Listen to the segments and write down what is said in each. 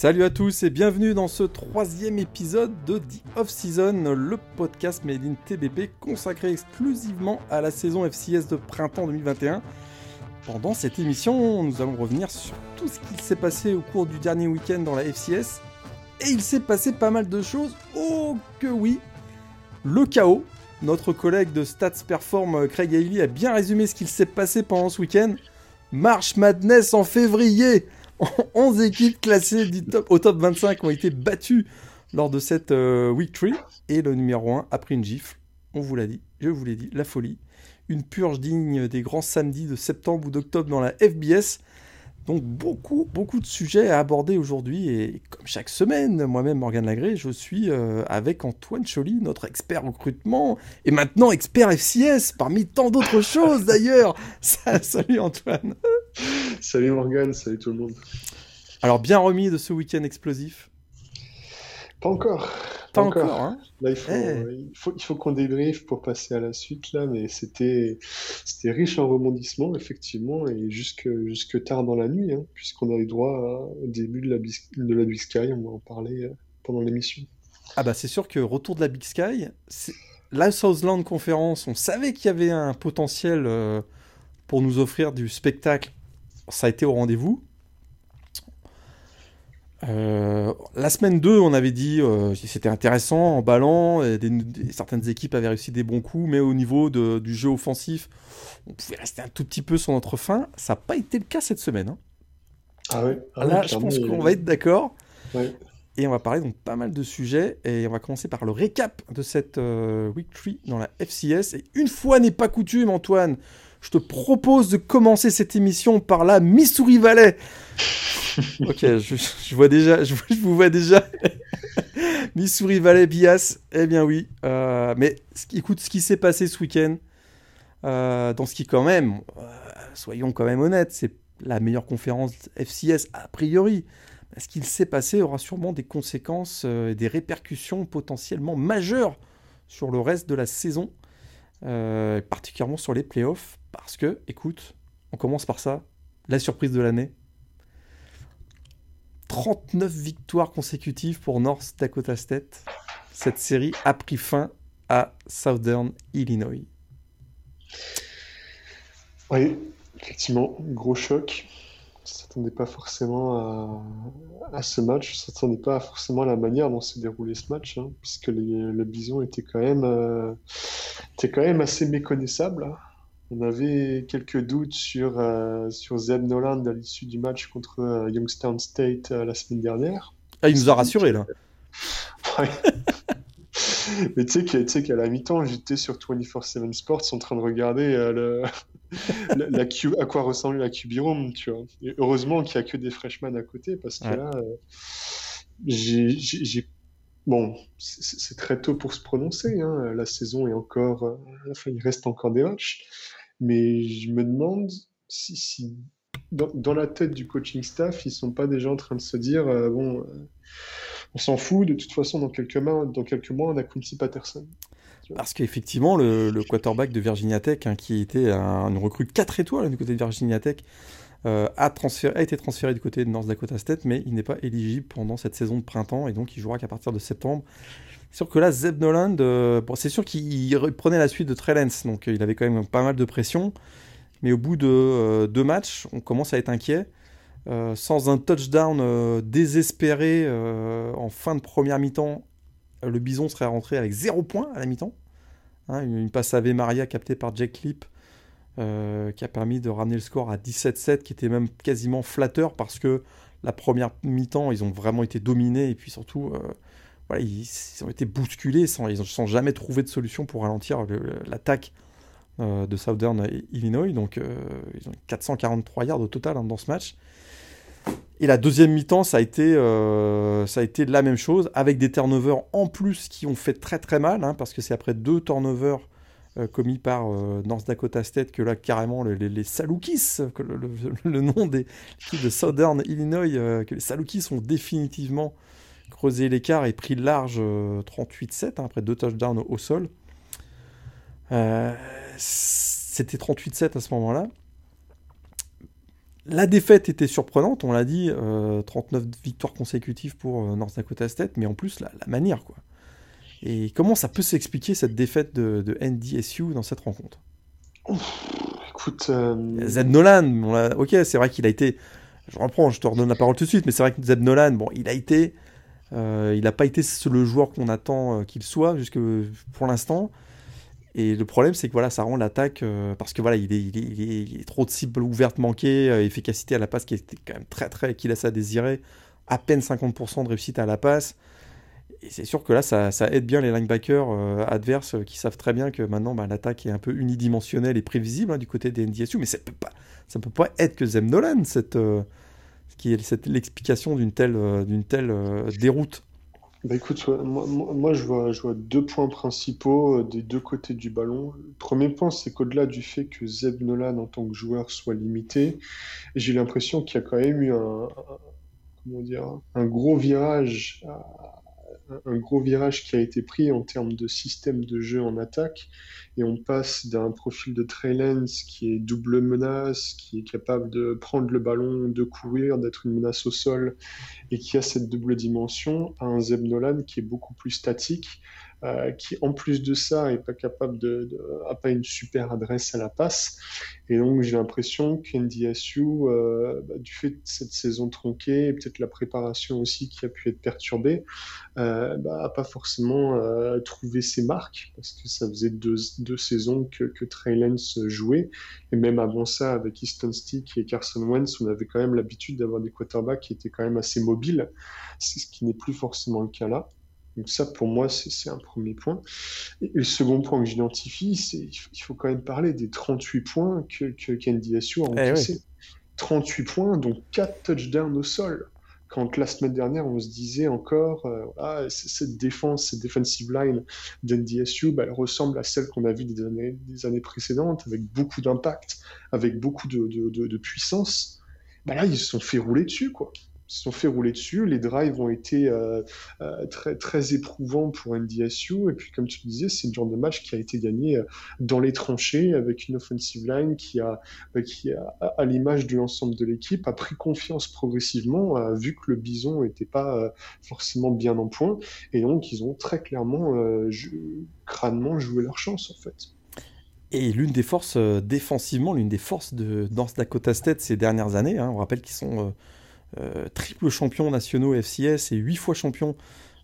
Salut à tous et bienvenue dans ce troisième épisode de The Off-Season, le podcast Made in TBP consacré exclusivement à la saison FCS de printemps 2021. Pendant cette émission, nous allons revenir sur tout ce qui s'est passé au cours du dernier week-end dans la FCS. Et il s'est passé pas mal de choses. Oh que oui Le chaos. Notre collègue de Stats Perform, Craig Haley, a bien résumé ce qu'il s'est passé pendant ce week-end. March Madness en février 11 équipes classées du top, au top 25 ont été battues lors de cette euh, Week 3 et le numéro 1 a pris une gifle. On vous l'a dit, je vous l'ai dit, la folie. Une purge digne des grands samedis de septembre ou d'octobre dans la FBS. Donc beaucoup, beaucoup de sujets à aborder aujourd'hui et comme chaque semaine, moi-même Morgan Lagré, je suis euh, avec Antoine Choly, notre expert recrutement et maintenant expert FCS parmi tant d'autres choses d'ailleurs. Salut Antoine. Salut Morgan, salut tout le monde. Alors bien remis de ce week-end explosif Pas encore. Pas, encore, hein Là, eh. il faut, il faut, qu'on débriefe pour passer à la suite, là, mais c'était riche en rebondissements, effectivement, et jusque, jusque tard dans la nuit, hein, puisqu'on a eu droit au début de la, de la Big Sky, on va en parler euh, pendant l'émission. Ah bah c'est sûr que retour de la Big Sky, la Southland Conference, on savait qu'il y avait un potentiel euh, pour nous offrir du spectacle ça a été au rendez-vous. Euh, la semaine 2, on avait dit euh, c'était intéressant, en ballon, certaines équipes avaient réussi des bons coups, mais au niveau du jeu offensif, on pouvait rester un tout petit peu sur notre fin. Ça n'a pas été le cas cette semaine. Hein. Ah oui ah Là, je pense qu'on va être d'accord. Et on va parler donc pas mal de sujets. Et on va commencer par le récap de cette euh, Week 3 dans la FCS. Et une fois n'est pas coutume, Antoine, je te propose de commencer cette émission par la Missouri Valley. ok, je, vois déjà, je, vous vois déjà. Missouri Valley Bias, eh bien oui. Euh, mais écoute, ce qui s'est passé ce week-end, euh, dans ce qui quand même, euh, soyons quand même honnêtes, c'est la meilleure conférence FCS a priori. Ce qu'il s'est passé aura sûrement des conséquences et des répercussions potentiellement majeures sur le reste de la saison. Particulièrement sur les playoffs, parce que, écoute, on commence par ça, la surprise de l'année. 39 victoires consécutives pour North Dakota State. Cette série a pris fin à Southern Illinois. Oui, effectivement, gros choc s'attendait pas forcément à, ce match, ne s'attendait pas forcément à la manière dont s'est déroulé ce match, hein, puisque le Bison était quand même, euh, assez méconnaissable. Hein. On avait quelques doutes sur, euh, sur Zeb Noland à l'issue du match contre euh, Youngstown State la semaine dernière. Ah, il nous a rassuré là. Mais tu sais qu'à la mi-temps, j'étais sur 24-7 Sports en train de regarder le, la, à quoi ressemble la QB Room, tu vois. heureusement qu'il n'y a que des freshmen à côté, parce que là, euh, j'ai. Bon, c'est très tôt pour se prononcer. Hein. La saison est encore. Euh, enfin, il reste encore des matchs. Mais je me demande si, dans, la tête du coaching staff, ils sont pas déjà en train de se dire euh, bon, on s'en fout, de toute façon, dans quelques mois, dans quelques mois on a Quincy Patterson. Parce qu'effectivement, le, quarterback de Virginia Tech, hein, qui était un, une recrue 4 étoiles du côté de Virginia Tech, euh, a, a, été transféré du côté de North Dakota State, mais il n'est pas éligible pendant cette saison de printemps, et donc il jouera qu'à partir de septembre. C'est sûr que là, Zeb Noland, euh, c'est sûr qu'il prenait la suite de Trellens, donc euh, il avait quand même pas mal de pression, mais au bout de deux matchs, on commence à être inquiet. sans un touchdown désespéré en fin de première mi-temps, le Bison serait rentré avec 0 points à la mi-temps. Hein, une passe à Maria captée par Jack Clip euh, qui a permis de ramener le score à 17-7, qui était même quasiment flatteur parce que la première mi-temps, ils ont vraiment été dominés et puis surtout, euh, ils, ont été bousculés sans, ils jamais trouvé de solution pour ralentir l'attaque euh, de Southern Illinois. Donc, ils ont 443 yards au total hein, dans ce match. Et la deuxième mi-temps, ça, a été, euh, ça a été la même chose, avec des turnovers en plus qui ont fait très très mal, hein, parce que c'est après deux turnovers euh, commis par euh, North Dakota State que là, carrément, les, les, Salukis, que le, nom des de Southern Illinois, que les Salukis ont définitivement creusé l'écart et pris large 38-7, hein, après deux touchdowns au sol. C'était 38-7 à ce moment-là. la défaite était surprenante, on l'a dit, 39 victoires consécutives pour North Dakota State, mais en plus la, manière, quoi. Et comment ça peut s'expliquer cette défaite de, de NDSU dans cette rencontre? Écoute. Euh... Zeb Nolan, ok, c'est vrai qu'il a été. Je reprends, je te redonne la parole tout de suite, mais c'est vrai que Zeb Nolan, bon, il a été. Euh, il n'a pas été le joueur qu'on attend euh, qu'il soit jusque pour l'instant. Et le problème, c'est que voilà, ça rend l'attaque euh, parce que voilà, il est, il, trop de cibles ouvertes manquées, efficacité à la passe qui était quand même très très qui laisse à désirer, à peine 50% de réussite à la passe et c'est sûr que là, ça, aide bien les linebackers adverses qui savent très bien que maintenant, bah, l'attaque est un peu unidimensionnelle et prévisible hein, du côté des NDSU. Mais ça peut, peut pas être que Zem Nolan, cette, euh, qui est l'explication d'une telle, d'une telle déroute. Bah écoute, moi, je, vois, deux points principaux des deux côtés du ballon. Le premier point, c'est qu'au-delà du fait que Zeb Nolan en tant que joueur soit limité, j'ai l'impression qu'il y a quand même eu un, comment dire, un gros virage un gros virage qui a été pris en termes de système de jeu en attaque. Et on passe d'un profil de Trey qui est double menace, qui est capable de prendre le ballon, de courir, d'être une menace au sol, et qui a cette double dimension, à un Zeb Nolan qui est beaucoup plus statique, euh, qui en plus de ça est pas capable de, de a pas une super adresse à la passe. Et donc j'ai l'impression qu'NDSU euh, bah, du fait de cette saison tronquée et peut-être la préparation aussi qui a pu être perturbée euh, bah, a pas forcément euh, trouvé ses marques parce que ça faisait deux, deux saisons que, que Trey jouait. Et même avant ça avec Easton Stick et Carson Wentz on avait quand même l'habitude d'avoir des quarterbacks qui étaient quand même assez mobiles. Ce qui n'est plus forcément le cas là donc ça, pour moi, c'est un premier point. Et le second point que j'identifie, c'est il faut quand même parler des 38 points que, que a eh encaissés. 38 points, donc 4 touchdowns au sol. Quand la semaine dernière, on se disait encore, euh, ah, cette défense, cette defensive line d'NDSU, bah, elle ressemble à celle qu'on a vue des années, des années précédentes, avec beaucoup d'impact, avec beaucoup de, de, de, puissance. Bah là, ils se sont fait rouler dessus, quoi se sont fait rouler dessus. Les drives ont été euh, euh, très, très éprouvants pour NDSU. Et puis, comme tu disais, c'est le genre de match qui a été gagné euh, dans les tranchées avec une offensive line qui, a, qui a, à l'image de l'ensemble de l'équipe, a pris confiance progressivement, vu que le bison n'était pas forcément bien en point. Et donc, ils ont très clairement, crânement joué leur chance, en fait. Et l'une des forces, défensivement, l'une des forces de North Dakota State ces dernières années, hein, on rappelle qu'ils sont triple champion nationaux FCS et huit fois champion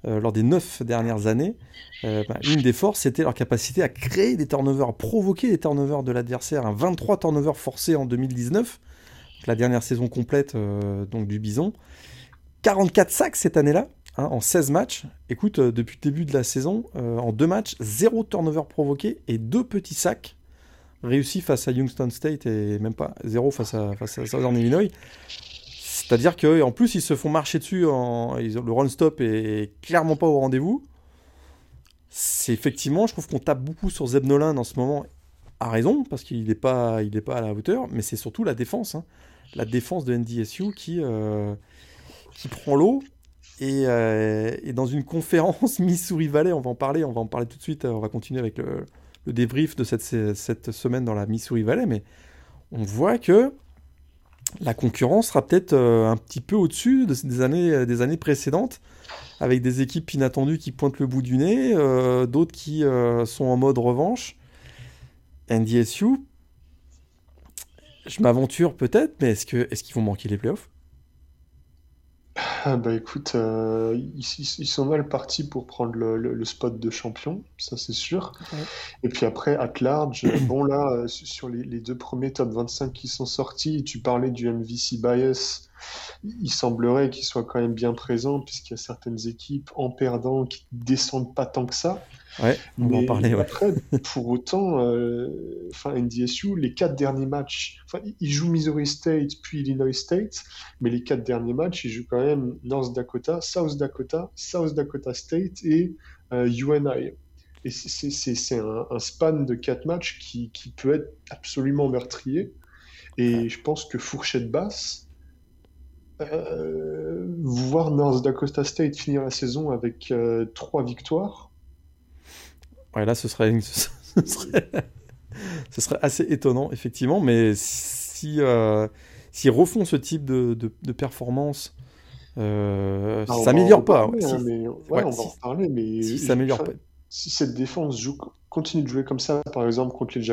euh, lors des neuf dernières années, euh, bah, une des forces, c'était leur capacité à créer des turnovers, à provoquer des turnovers de l'adversaire. Un 23 turnovers forcés en 2019, la dernière saison complète donc du Bison. 44 sacs cette année-là, hein, en 16 matchs. Écoute, depuis le début de la saison, en deux matchs, zéro turnover provoqué et deux petits sacs réussis face à Youngstown State et même pas zéro face à, face à Southern Illinois. C'est-à-dire qu'en plus, ils se font marcher dessus, le run-stop est clairement pas au rendez-vous. C'est effectivement, je trouve qu'on tape beaucoup sur Zeb Nolan en ce moment, à raison, parce qu'il n'est pas, pas à la hauteur, mais c'est surtout la défense. Hein. La défense de NDSU qui, euh, qui prend l'eau. Euh, et, dans une conférence Missouri Valley, on va en parler, on va en parler tout de suite, on va continuer avec le, le débrief de cette, cette semaine dans la Missouri Valley, mais on voit que la concurrence sera peut-être euh, un petit peu au-dessus des, années, euh, des années précédentes, avec des équipes inattendues qui pointent le bout du nez, euh, d'autres qui sont en mode revanche. NDSU, je m'aventure peut-être, mais est-ce qu'ils vont manquer les playoffs? Bah écoute, euh, ils, sont mal partis pour prendre le, spot de champion, ça c'est sûr. Et puis après, at large, bon là, euh, sur les, les, deux premiers top 25 qui sont sortis, tu parlais du MVC bias il semblerait qu'il soit quand même bien présent, puisqu'il y a certaines équipes en perdant qui descendent pas tant que ça. Ouais, on va en parler. Après, pour autant, euh, enfin NDSU, les quatre derniers matchs, enfin, ils jouent Missouri State puis Illinois State, mais les quatre derniers matchs, ils jouent quand même North Dakota, South Dakota, South Dakota State et UNI. Euh, et c'est un, un, span de quatre matchs qui, qui peut être absolument meurtrier. Et je pense que fourchette basse, euh, voir North Dakota State finir la saison avec euh, trois victoires. Ouais, là, ce serait, ce serait, ce serait assez étonnant, effectivement. Mais si, euh, s'ils refont ce type de, de, performance, euh, ah, ça s'améliore pas. Hein, mais... ouais, on va en parler, mais si ça pas. Si cette défense joue, continue de jouer comme ça, par exemple contre les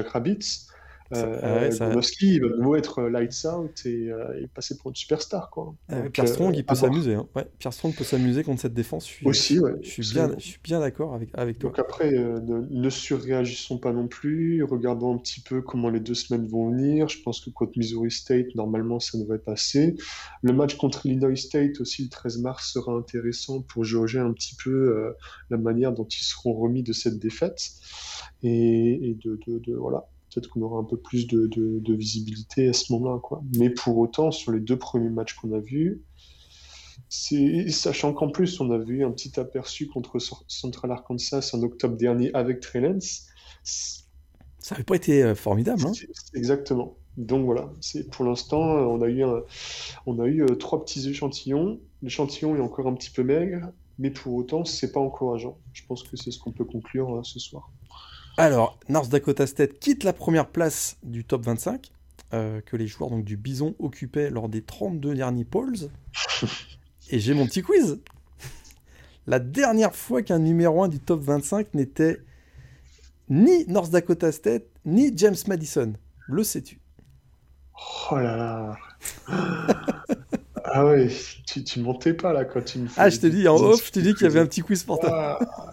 Euh, ça, il va de être euh, lights out et, euh, passer pour une superstar. Quoi. Pierre Strong, il peut s'amuser. Hein. Ouais, Pierre Strong peut s'amuser contre cette défense. Je suis, Aussi, ouais. Je suis bien, je suis bien d'accord avec, avec toi. Donc après, ne, surréagissons pas non plus. Regardons un petit peu comment les deux semaines vont venir. Je pense que contre Missouri State, normalement, ça devrait passer. Le match contre Illinois State aussi, le 13 mars, sera intéressant pour jauger un petit peu la manière dont ils seront remis de cette défaite. Et, et de, de, de, voilà peut-être qu'on aura un peu plus de, visibilité à ce moment-là. Quoi. Mais pour autant, sur les deux premiers matchs qu'on a vus, sachant qu'en plus, on a vu un petit aperçu contre Central Arkansas en octobre dernier avec Trellens. Ça n'avait pas été euh, formidable. Hein exactement. Donc voilà, c'est pour l'instant, on a eu, on a eu euh, trois petits échantillons. L'échantillon est encore un petit peu maigre, mais pour autant, c'est pas encourageant. Je pense que c'est ce qu'on peut conclure euh, ce soir. Alors, North Dakota State quitte la première place du top 25 euh, que les joueurs donc, du Bison occupaient lors des 32 derniers polls. Et j'ai mon petit quiz. La dernière fois qu'un numéro 1 du top 25 n'était ni North Dakota State, ni James Madison. Le sais-tu? Oh là là Ah ouais, tu, tu montais pas là quand tu me fais. Ah, je te dis en off, je te dis qu'il y avait un petit quiz pour toi. Ah,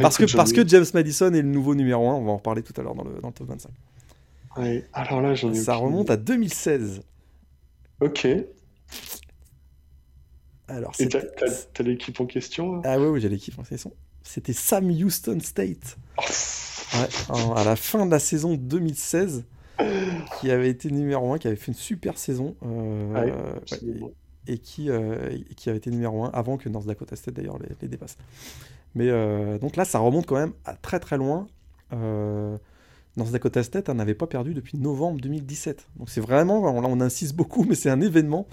parce, que, parce que James Madison est le nouveau numéro 1, on va en reparler tout à l'heure dans le, dans le top 25. Ouais, alors là, j'en ai Ça remonte à 2016. Ok. Alors, Et t'as l'équipe en question Ah oui, oui j'ai l'équipe en question. C'était Sam Houston State. ouais, à la fin de la saison 2016, qui avait été numéro 1, qui avait fait une super saison. Euh, et, qui, euh, qui avait été numéro 1 avant que North Dakota State d'ailleurs les, les dépasse. Mais euh, donc là, ça remonte quand même à très très loin. Euh, North Dakota State n'avait pas perdu depuis novembre 2017. Donc c'est vraiment, là on insiste beaucoup, mais c'est un événement.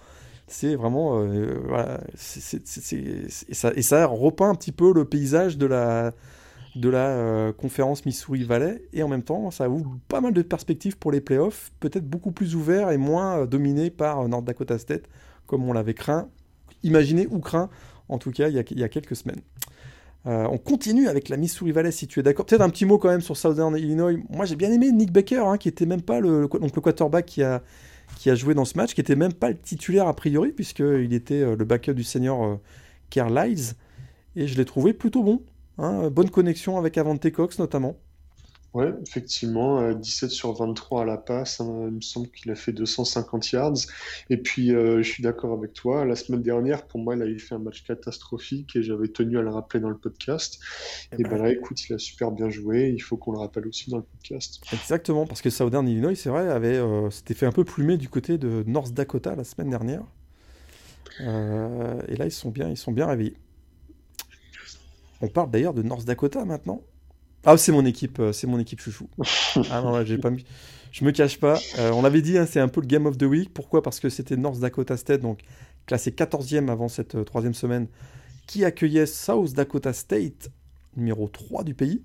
C'est vraiment, voilà, et, ça, repeint un petit peu le paysage de la, de la conférence Missouri Valley. Et en même temps, ça ouvre pas mal de perspectives pour les playoffs, peut-être beaucoup plus ouverts et moins dominés par North Dakota State, comme on l'avait craint, imaginé ou craint, en tout cas il y a, quelques semaines. Euh, on continue avec la Missouri Valley, si tu es d'accord. Peut-être un petit mot quand même sur Southern Illinois. Moi, j'ai bien aimé Nick Baker, hein, qui était même pas le, donc quarterback qui a, qui a joué dans ce match, qui était même pas le titulaire a priori, puisqu'il était euh, le backup du senior euh, Kerr Et je l'ai trouvé plutôt bon. Hein. bonne connexion avec Avante Cox notamment. Ouais, effectivement, 17 euh, sur 23 à la passe, hein, il me semble qu'il a fait 250 yards. Et puis, euh, je suis d'accord avec toi, la semaine dernière, pour moi, il avait fait un match catastrophique et j'avais tenu à le rappeler dans le podcast. Et, eh ben, ben là, écoute, il a super bien joué, il faut qu'on le rappelle aussi dans le podcast. Exactement, parce que Southern Illinois, c'est vrai, avait euh, s'était fait un peu plumer du côté de North Dakota la semaine dernière. et là, ils sont bien, ils sont bien réveillés. On parle d'ailleurs de North Dakota maintenant. Ah, c'est mon équipe, euh, c'est mon équipe chouchou. ah non, j'ai pas mis. Je me cache pas. Euh, on l'avait dit, hein, c'est un peu le Game of the Week. Pourquoi? Parce que c'était North Dakota State, donc classé 14e avant cette euh, troisième semaine, qui accueillait South Dakota State, numéro 3 du pays.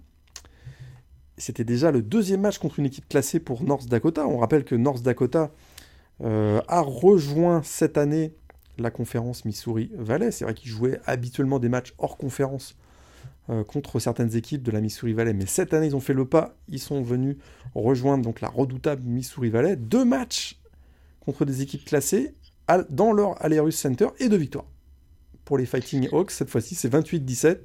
C'était déjà le deuxième match contre une équipe classée pour North Dakota. On rappelle que North Dakota a rejoint cette année la conférence Missouri Valley. C'est vrai qu'ils jouaient habituellement des matchs hors conférence euh, contre certaines équipes de la Missouri Valley. Mais cette année, ils ont fait le pas. Ils sont venus rejoindre donc la redoutable Missouri Valley. Deux matchs contre des équipes classées dans leur Alerus Center et deux victoires. Pour les Fighting Hawks, cette fois-ci, c'est 28-17.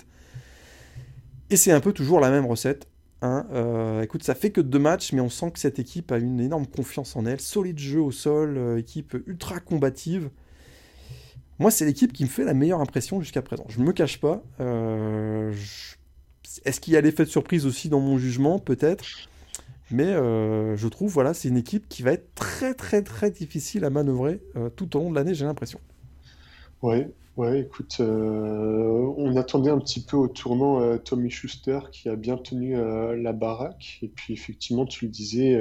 Et c'est un peu toujours la même recette. Hein. Euh, écoute, ça fait que deux matchs, mais on sent que cette équipe a une énorme confiance en elle. Solide jeu au sol, euh, équipe ultra combative. Moi, c'est l'équipe qui me fait la meilleure impression jusqu'à présent. Je ne me cache pas. Euh, est-ce qu'il y a l'effet de surprise aussi dans mon jugement? Peut-être. Mais euh, je trouve, voilà, c'est une équipe qui va être très, très, très difficile à manœuvrer euh, tout au long de l'année, j'ai l'impression. Ouais, Ouais, écoute, euh, on attendait un petit peu au tournant euh, Tommy Schuster qui a bien tenu euh, la baraque. Et puis effectivement, tu le disais,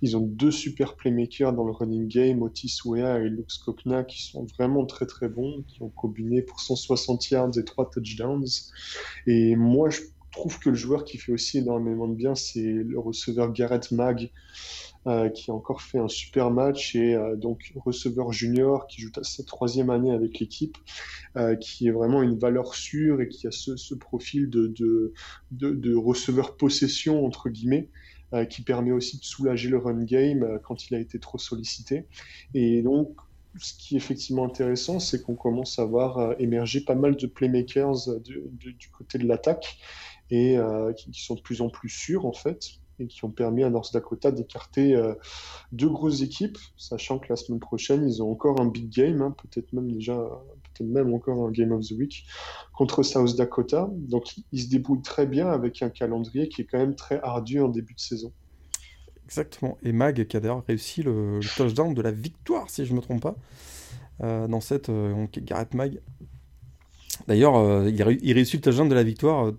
ils ont deux super playmakers dans le running game, Otis Wea et Luke Skokna, qui sont vraiment très très bons, qui ont combiné pour 160 yards et 3 touchdowns. Et moi, je trouve que le joueur qui fait aussi énormément de bien, c'est le receveur Garrett Mag, euh, qui a encore fait un super match et euh, donc receveur junior qui joue sa troisième année avec l'équipe, euh, qui est vraiment une valeur sûre et qui a ce, profil de, receveur possession entre guillemets. qui permet aussi de soulager le run game quand il a été trop sollicité. Et donc, ce qui est effectivement intéressant, c'est qu'on commence à voir émerger pas mal de playmakers du, côté de l'attaque et qui, sont de plus en plus sûrs en fait et qui ont permis à North Dakota d'écarter euh, deux grosses équipes, sachant que la semaine prochaine, ils ont encore un big game, hein, peut-être même déjà, peut-être même encore un Game of the Week contre South Dakota. Donc, ils se débrouillent très bien avec un calendrier qui est quand même très ardu en début de saison. Exactement. Et Mag qui a d'ailleurs réussi le, touchdown de la victoire, si je ne me trompe pas, euh, dans cette euh, Garrett Mag. D'ailleurs, euh, il, réussit le touchdown de la victoire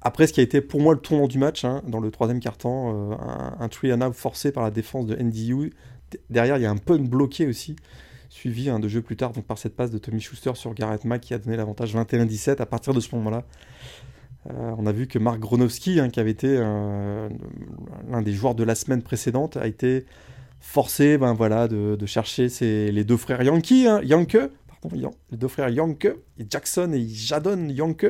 après, ce qui a été pour moi le tournant du match, hein, dans le troisième quart-temps, euh, un, un three forcé par la défense de NDU. Derrière, il y a un punt bloqué aussi, suivi hein, de jeu plus tard donc par cette passe de Tommy Schuster sur Garrett Mack qui a donné l'avantage 21-17. À partir de ce moment-là, euh, on a vu que Mark Gronowski, hein, qui avait été euh, l'un des joueurs de la semaine précédente, a été forcé ben, voilà, de, chercher les deux frères Yankee, hein, Yanke, pardon, les deux frères Yanke, Jackson et Jadon Yanke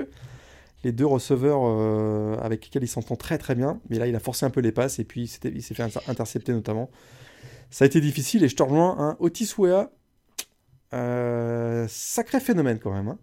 les deux receveurs euh, avec lesquels il s'entend très très bien. Mais là, il a forcé un peu les passes et puis il s'est fait intercepter notamment. Ça a été difficile et je te rejoins. Hein, Otis Wea, euh, sacré phénomène quand même. Hein.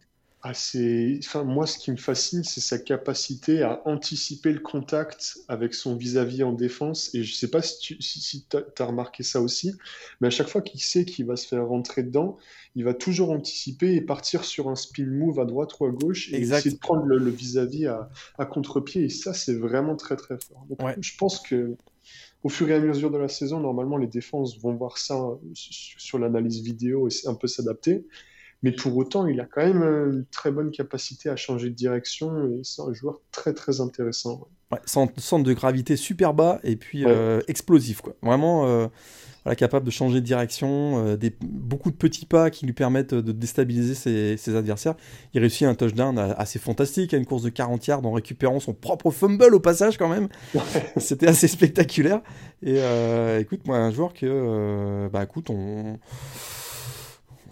Enfin, moi, ce qui me fascine, c'est sa capacité à anticiper le contact avec son vis-à-vis en défense. Et je ne sais pas si tu si, as remarqué ça aussi, mais à chaque fois qu'il sait qu'il va se faire rentrer dedans, il va toujours anticiper et partir sur un spin move à droite ou à gauche et essayer de prendre le vis-à-vis à, à contre-pied. Et ça, c'est vraiment très, très fort. Donc, je pense que au fur et à mesure de la saison, normalement, les défenses vont voir ça sur l'analyse vidéo et un peu s'adapter. Mais pour autant, il a quand même une très bonne capacité à changer de direction et c'est un joueur très très intéressant. Ouais, centre, de gravité super bas et puis euh, explosif. Quoi. Vraiment euh, voilà, capable de changer de direction, euh, des, beaucoup de petits pas qui lui permettent de déstabiliser ses, ses, adversaires. Il réussit un touchdown assez fantastique à une course de 40 yards en récupérant son propre fumble au passage quand même. C'était assez spectaculaire. Et écoute, moi, un joueur que, bah écoute, on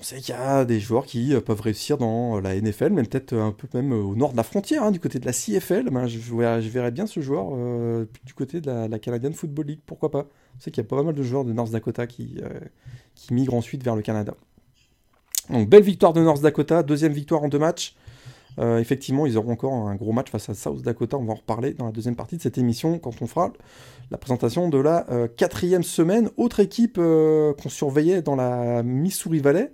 on sait qu'il y a des joueurs qui euh, peuvent réussir dans la NFL, même peut-être un peu même au nord de la frontière, hein, du côté de la CFL. Ben, je, verrais bien ce joueur euh, du côté de la, Canadian Football League, pourquoi pas. On sait qu'il y a pas mal de joueurs de North Dakota qui, euh, qui migrent ensuite vers le Canada. Donc belle victoire de North Dakota, deuxième victoire en deux matchs. Effectivement, ils auront encore un gros match face à South Dakota. On va en reparler dans la deuxième partie de cette émission quand on fera la présentation de la quatrième semaine. Autre équipe qu'on surveillait dans la Missouri Valley,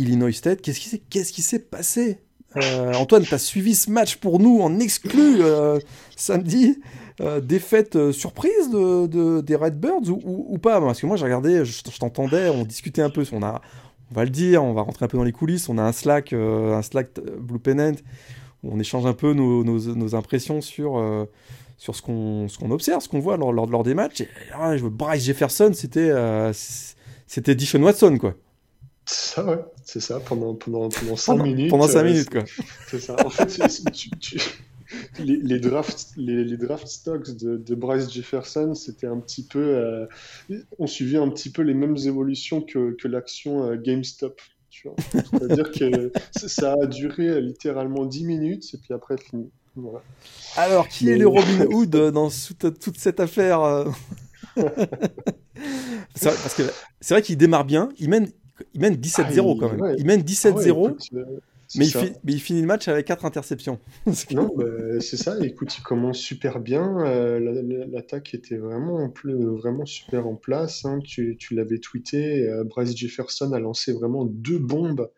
Illinois State. Qu'est-ce qui, s'est passé? Euh, Antoine, tu as suivi ce match pour nous en exclu euh, samedi. Euh, défaite euh, surprise de, de, des Redbirds ou, ou, pas? Parce que moi, j'ai regardé, je, t'entendais, on discutait un peu. On, va le dire, on va rentrer un peu dans les coulisses. On a un Slack, un Slack Blue Pennant où on échange un peu nos, impressions sur, ce qu'on observe, ce qu'on voit lors, des matchs. Ah, Bryce Jefferson, c'était c'était Dishon Watson, quoi. Ça, ouais, c'est ça, pendant, pendant, pendant 5 pendant, minutes. Pendant 5 euh, minutes, quoi. C'est ça. En fait, tu, tu, les, les, drafts, les, les, draft stocks de, de Bryce Jefferson, c'était un petit peu. Euh, on suivait un petit peu les mêmes évolutions que, que l'action euh, GameStop. C'est-à-dire que ça a duré littéralement 10 minutes et puis après, fini. Voilà. Alors, qui Mais... est le Robin Hood dans toute, toute cette affaire Parce que c'est vrai qu'il démarre bien, il mène, il mène 17-0 ah, quand même. Ouais. Il mène 17-0. Ah mais il, fi mais il, finit le match avec 4 interceptions. non, bah, c'est ça. Écoute, il commence super bien. Euh, L'attaque était vraiment, vraiment super en place. Hein. Tu, tu l'avais tweeté. Euh, Bryce Jefferson a lancé vraiment deux bombes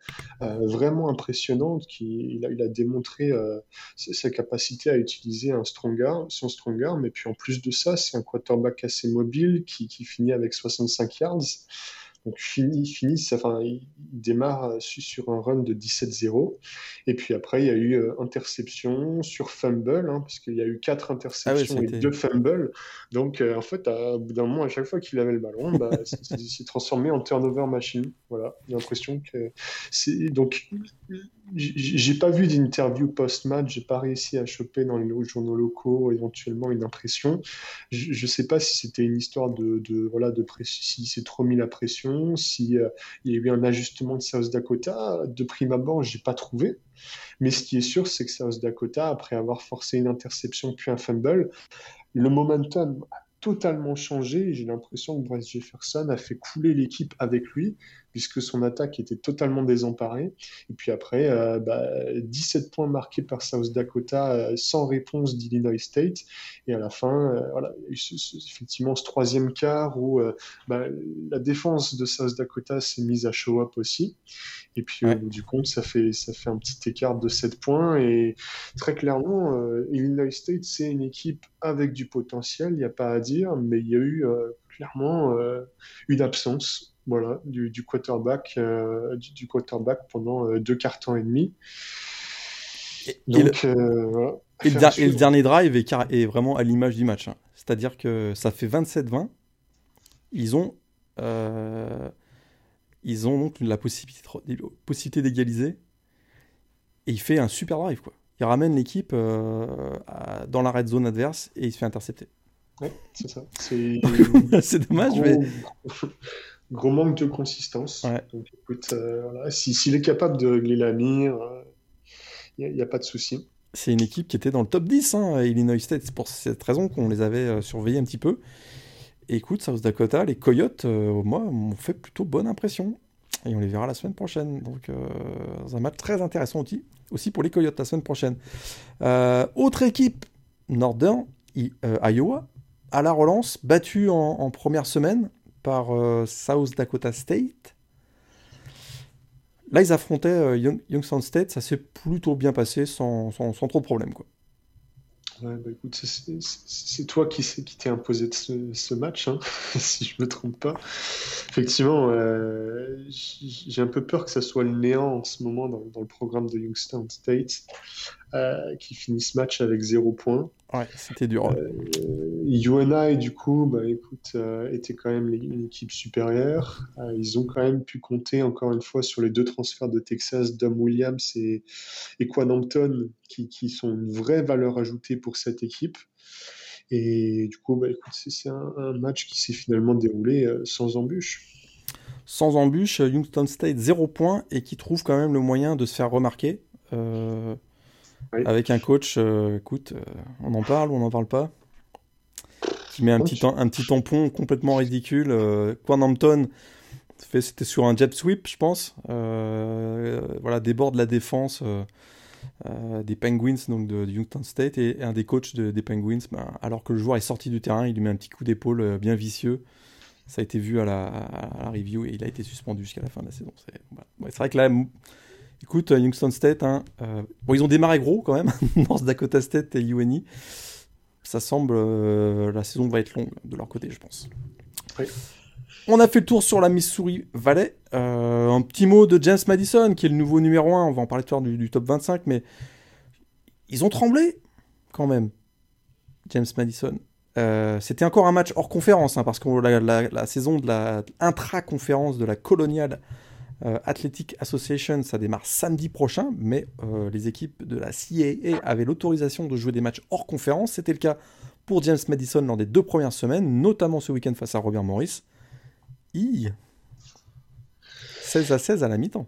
euh, vraiment impressionnantes. Qui, il, a, il a démontré euh, sa capacité à utiliser un strong arm, son strong arm. Et puis en plus de ça, c'est un quarterback assez mobile qui, qui finit avec 65 yards. Donc fini, fini, enfin, il démarre sur un run de 17-0. Et puis après, il y a eu interception sur fumble, hein, parce qu'il y a eu quatre ah interceptions et deux fumbles. Donc en fait, à, au bout d'un moment, à chaque fois qu'il avait le ballon, bah, s'est transformé en turnover machine. Voilà, j'ai l'impression que c'est donc j'ai pas vu d'interview post-match, j'ai pas réussi à choper dans les journaux locaux éventuellement une impression. Je, ne sais pas si c'était une histoire de, de voilà de si c'est trop mis la pression, si euh, y a eu un ajustement de South Dakota. De prime abord, j'ai pas trouvé. Mais ce qui est sûr, c'est que South Dakota, après avoir forcé une interception puis un fumble, le momentum a totalement changé. J'ai l'impression que Bryce Jefferson a fait couler l'équipe avec lui puisque son attaque était totalement désemparée. Et puis après, 17 euh, bah, points marqués par South Dakota euh, sans réponse d'Illinois State. Et à la fin, euh, voilà, effectivement ce troisième quart où bah, la défense de South Dakota s'est mise à show up aussi. Et puis du compte, ça fait, ça fait un petit écart de 7 points. Et très clairement, Illinois State, c'est une équipe avec du potentiel, il n'y a pas à dire, mais il y a eu clairement une absence voilà, du, quarterback, euh, du, quarterback pendant euh, deux quarts temps et demi. Et, euh, le, dernier drive est, vraiment à l'image du match. Hein. C'est-à-dire que ça fait 27-20. Ils ont, ils ont donc la possibilité, possibilité d'égaliser. Et il fait un super drive. Quoi. Il ramène l'équipe dans la red zone adverse et il se fait intercepter. Ouais, c'est ça. C'est dommage, mais. Gros manque de consistance. Donc écoute, euh, s'il est capable de régler la mire, il euh, n'y a, pas de souci. C'est une équipe qui était dans le top 10, hein, Illinois State. C'est pour cette raison qu'on les avait euh, surveillés un petit peu. écoute, South Dakota, les Coyotes, moi, m'ont fait plutôt bonne impression. Et on les verra la semaine prochaine. Donc, un match très intéressant aussi, aussi pour les Coyotes la semaine prochaine. autre équipe, Northern, Iowa, à la relance, battue en première semaine par euh, South Dakota State. Là, ils affrontaient euh, Youngstown State, ça s'est plutôt bien passé sans, sans, trop de problèmes. Quoi. Ouais, bah c'est toi qui, qui t'es imposé de ce, match, hein, si je me trompe pas. Effectivement, euh, j'ai un peu peur que ça soit le néant en ce moment dans le programme de Youngstown State, qui finit ce match avec zéro point. Ouais, c'était dur. Euh, UNI, du coup, bah, écoute, euh, était quand même une équipe supérieure. Euh, ils ont quand même pu compter, encore une fois, sur les deux transferts de Texas, Dom Williams et, et Quanampton, qui, qui, sont une vraie valeur ajoutée pour cette équipe. Et du coup, bah, écoute, c'est un, match qui s'est finalement déroulé sans embûche. Sans embûche, Youngstown State, zéro point, et qui trouve quand même le moyen de se faire remarquer. Avec un coach, euh, écoute, euh, on en parle ou on n'en parle pas Qui met un petit, un petit tampon complètement ridicule. Euh, Quanhampton, c'était sur un jet sweep, je pense. voilà, déborde la défense des Penguins, donc de, Youngstown State, et, un des coachs des Penguins, ben, alors que le joueur est sorti du terrain, il lui met un petit coup d'épaule bien vicieux. Ça a été vu à la, à la, review et il a été suspendu jusqu'à la fin de la saison. C'est vrai que là, Écoute, euh, Youngstown State, hein, euh, bon, ils ont démarré gros quand même, North Dakota State et UNI. Ça semble, euh, la saison va être longue de leur côté, je pense. On a fait le tour sur la Missouri Valley. un petit mot de James Madison, qui est le nouveau numéro 1. On va en parler tout à l'heure du, top 25, mais ils ont tremblé quand même, James Madison. C'était encore un match hors conférence, hein, parce que la, la, saison de la intra-conférence de la coloniale euh, Athletic Association, ça démarre samedi prochain, mais euh, les équipes de la CAA avaient l'autorisation de jouer des matchs hors conférence. C'était le cas pour James Madison lors des deux premières semaines, notamment ce week-end face à Robert Morris. 16 à 16 à la mi-temps.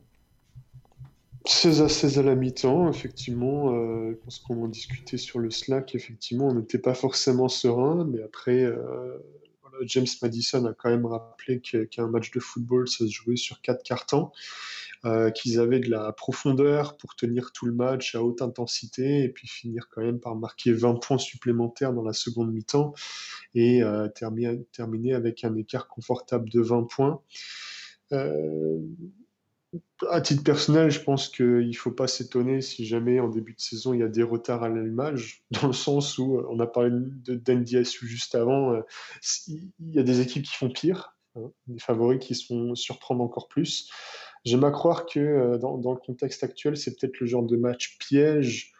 16 à 16 à la mi-temps, effectivement. Euh, pense qu'on en discutait sur le Slack. Effectivement, on n'était pas forcément serein, mais après, euh, James Madison a quand même rappelé qu'un match de football, ça se jouait sur quatre cartons, euh, qu'ils avaient de la profondeur pour tenir tout le match à haute intensité et puis finir quand même par marquer 20 points supplémentaires dans la seconde mi-temps et euh, terminer, avec un écart confortable de 20 points. Euh, à titre personnel, je pense qu'il ne faut pas s'étonner si jamais en début de saison il y a des retards à l'allumage, dans le sens où euh, on a parlé de d'NDSU juste avant, euh, il y a des équipes qui font pire. hein, des favoris qui sont surprendre encore plus. J'aime à croire que dans, dans, le contexte actuel, c'est peut-être le genre de match piège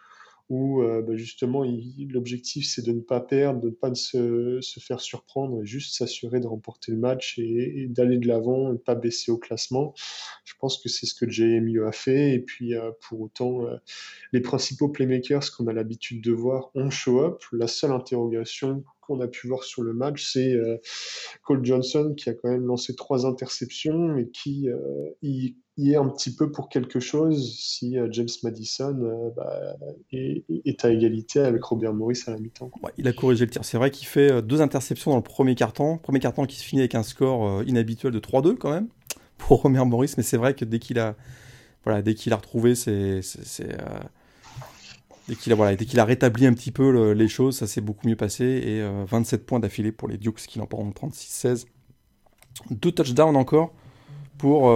où euh, bah, justement l'objectif c'est de ne pas perdre, de ne pas se, se faire surprendre juste s'assurer de remporter le match et, d'aller de l'avant et ne pas baisser au classement. Je pense que c'est ce que JMU a fait et puis euh, pour autant euh, les principaux playmakers qu'on a l'habitude de voir ont show up. La seule interrogation qu'on a pu voir sur le match, c'est Cole Johnson qui a quand même lancé trois interceptions mais qui y y est un petit peu pour quelque chose si euh, James Madison euh, bah, est, à égalité avec Robert Morris à la mi-temps. il a corrigé le tir. C'est vrai qu'il fait euh, deux interceptions dans le premier carton. Premier carton qui se finit avec un score inhabituel de 3-2 quand même pour Robert Morris, mais c'est vrai que dès qu'il a, voilà, dès a retrouvé c'est dès qu'il a, voilà, dès qu'il a rétabli un petit peu les choses, ça s'est beaucoup mieux passé et 27 points d'affilée pour les Dukes qui l'emportent 36-16. Deux touchdowns encore pour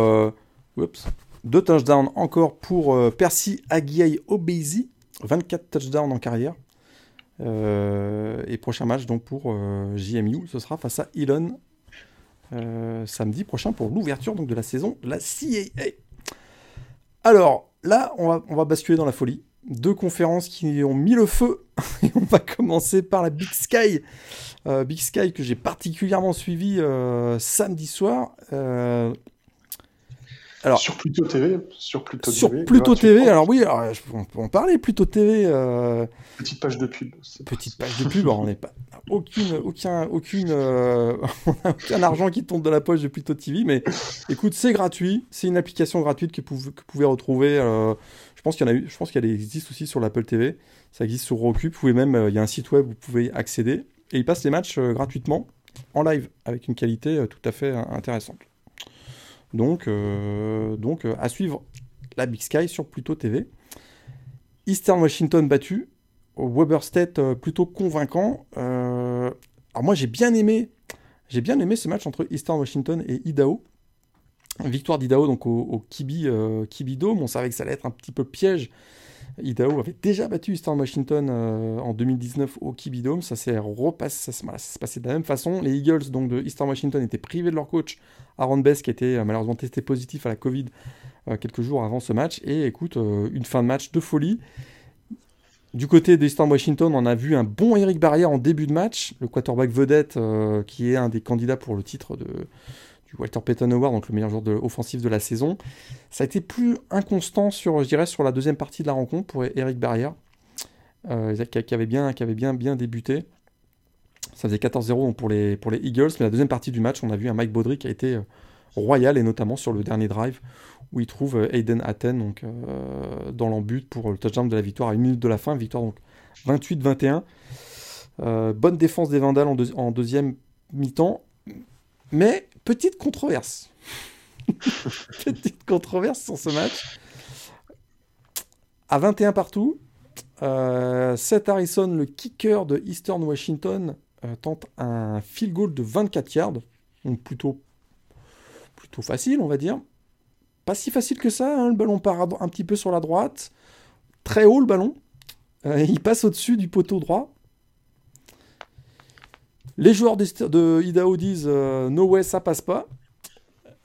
deux touchdowns encore pour euh, Percy Aguiei Obezi. 24 touchdowns en carrière. Euh, et prochain match donc pour euh, JMU, ce sera face à Elon samedi prochain pour l'ouverture de la saison de la CAA. Alors là, on va, on va basculer dans la folie. Deux conférences qui ont mis le feu. et on va commencer par la Big Sky. Big Sky que j'ai particulièrement suivi samedi soir. Alors, sur Pluto TV. Sur Pluto sur TV. Pluto TV, alors oui, alors, on peut en parler, Pluto TV. Euh... Petite page de pub. Petite page de pub, on n'est pas. Aucune, aucun, aucune, euh... aucun argent qui tombe de la poche de Pluto TV, mais écoute, c'est gratuit, c'est une application gratuite que vous pouvez retrouver. Euh... Je pense qu'il qu'il existe aussi sur l'Apple TV, ça existe sur Roku. Vous pouvez même, euh, il y a un site web où vous pouvez accéder et il passe les matchs euh, gratuitement en live avec une qualité tout à fait intéressante. Donc, euh, euh, à suivre la Big Sky sur Pluto TV. Eastern Washington battu. Weber State euh, plutôt convaincant. alors moi j'ai bien aimé, j'ai bien aimé ce match entre Eastern Washington et Idaho. Victoire d'Idaho donc au, au Kibi, Kibi Dome. On savait que ça allait être un petit peu piège Idaho avait déjà battu Eastern Washington euh, en 2019 au Kibidome. Ça s'est repassé, passé de la même façon. Les Eagles donc de Eastern Washington étaient privés de leur coach Aaron Bess qui était euh, malheureusement testé positif à la Covid euh, quelques jours avant ce match. Et écoute, une fin de match de folie. Du côté d'Eastern Washington, on a vu un bon Eric Barrière en début de match, le quarterback vedette qui est un des candidats pour le titre de, du Walter Payton Award, donc le meilleur joueur de, offensif de la saison. Ça a été plus inconstant sur, je dirais, sur la deuxième partie de la rencontre pour Eric Barrière, euh, qui, avait bien, qui avait bien, bien débuté. Ça faisait 14-0 pour les, pour les Eagles, mais la deuxième partie du match, on a vu un Mike Baudry qui a été euh, royal, et notamment sur le dernier drive, où il trouve euh, Aiden Atten donc, dans l'embut pour le touchdown de la victoire à une minute de la fin, victoire donc 28-21. bonne défense des Vandals en, en deuxième mi-temps, mais petite controverse. petite controverse sur ce match. À 21 partout, euh, Seth Harrison, le kicker de Eastern Washington, euh, tente un field goal de 24 yards. Donc plutôt, plutôt facile, on va dire. Pas si facile que ça, hein, le ballon part un petit peu sur la droite. Très haut le ballon. Euh, il passe au-dessus du poteau droit. Les joueurs de Idaho disent euh, No way, ça passe pas.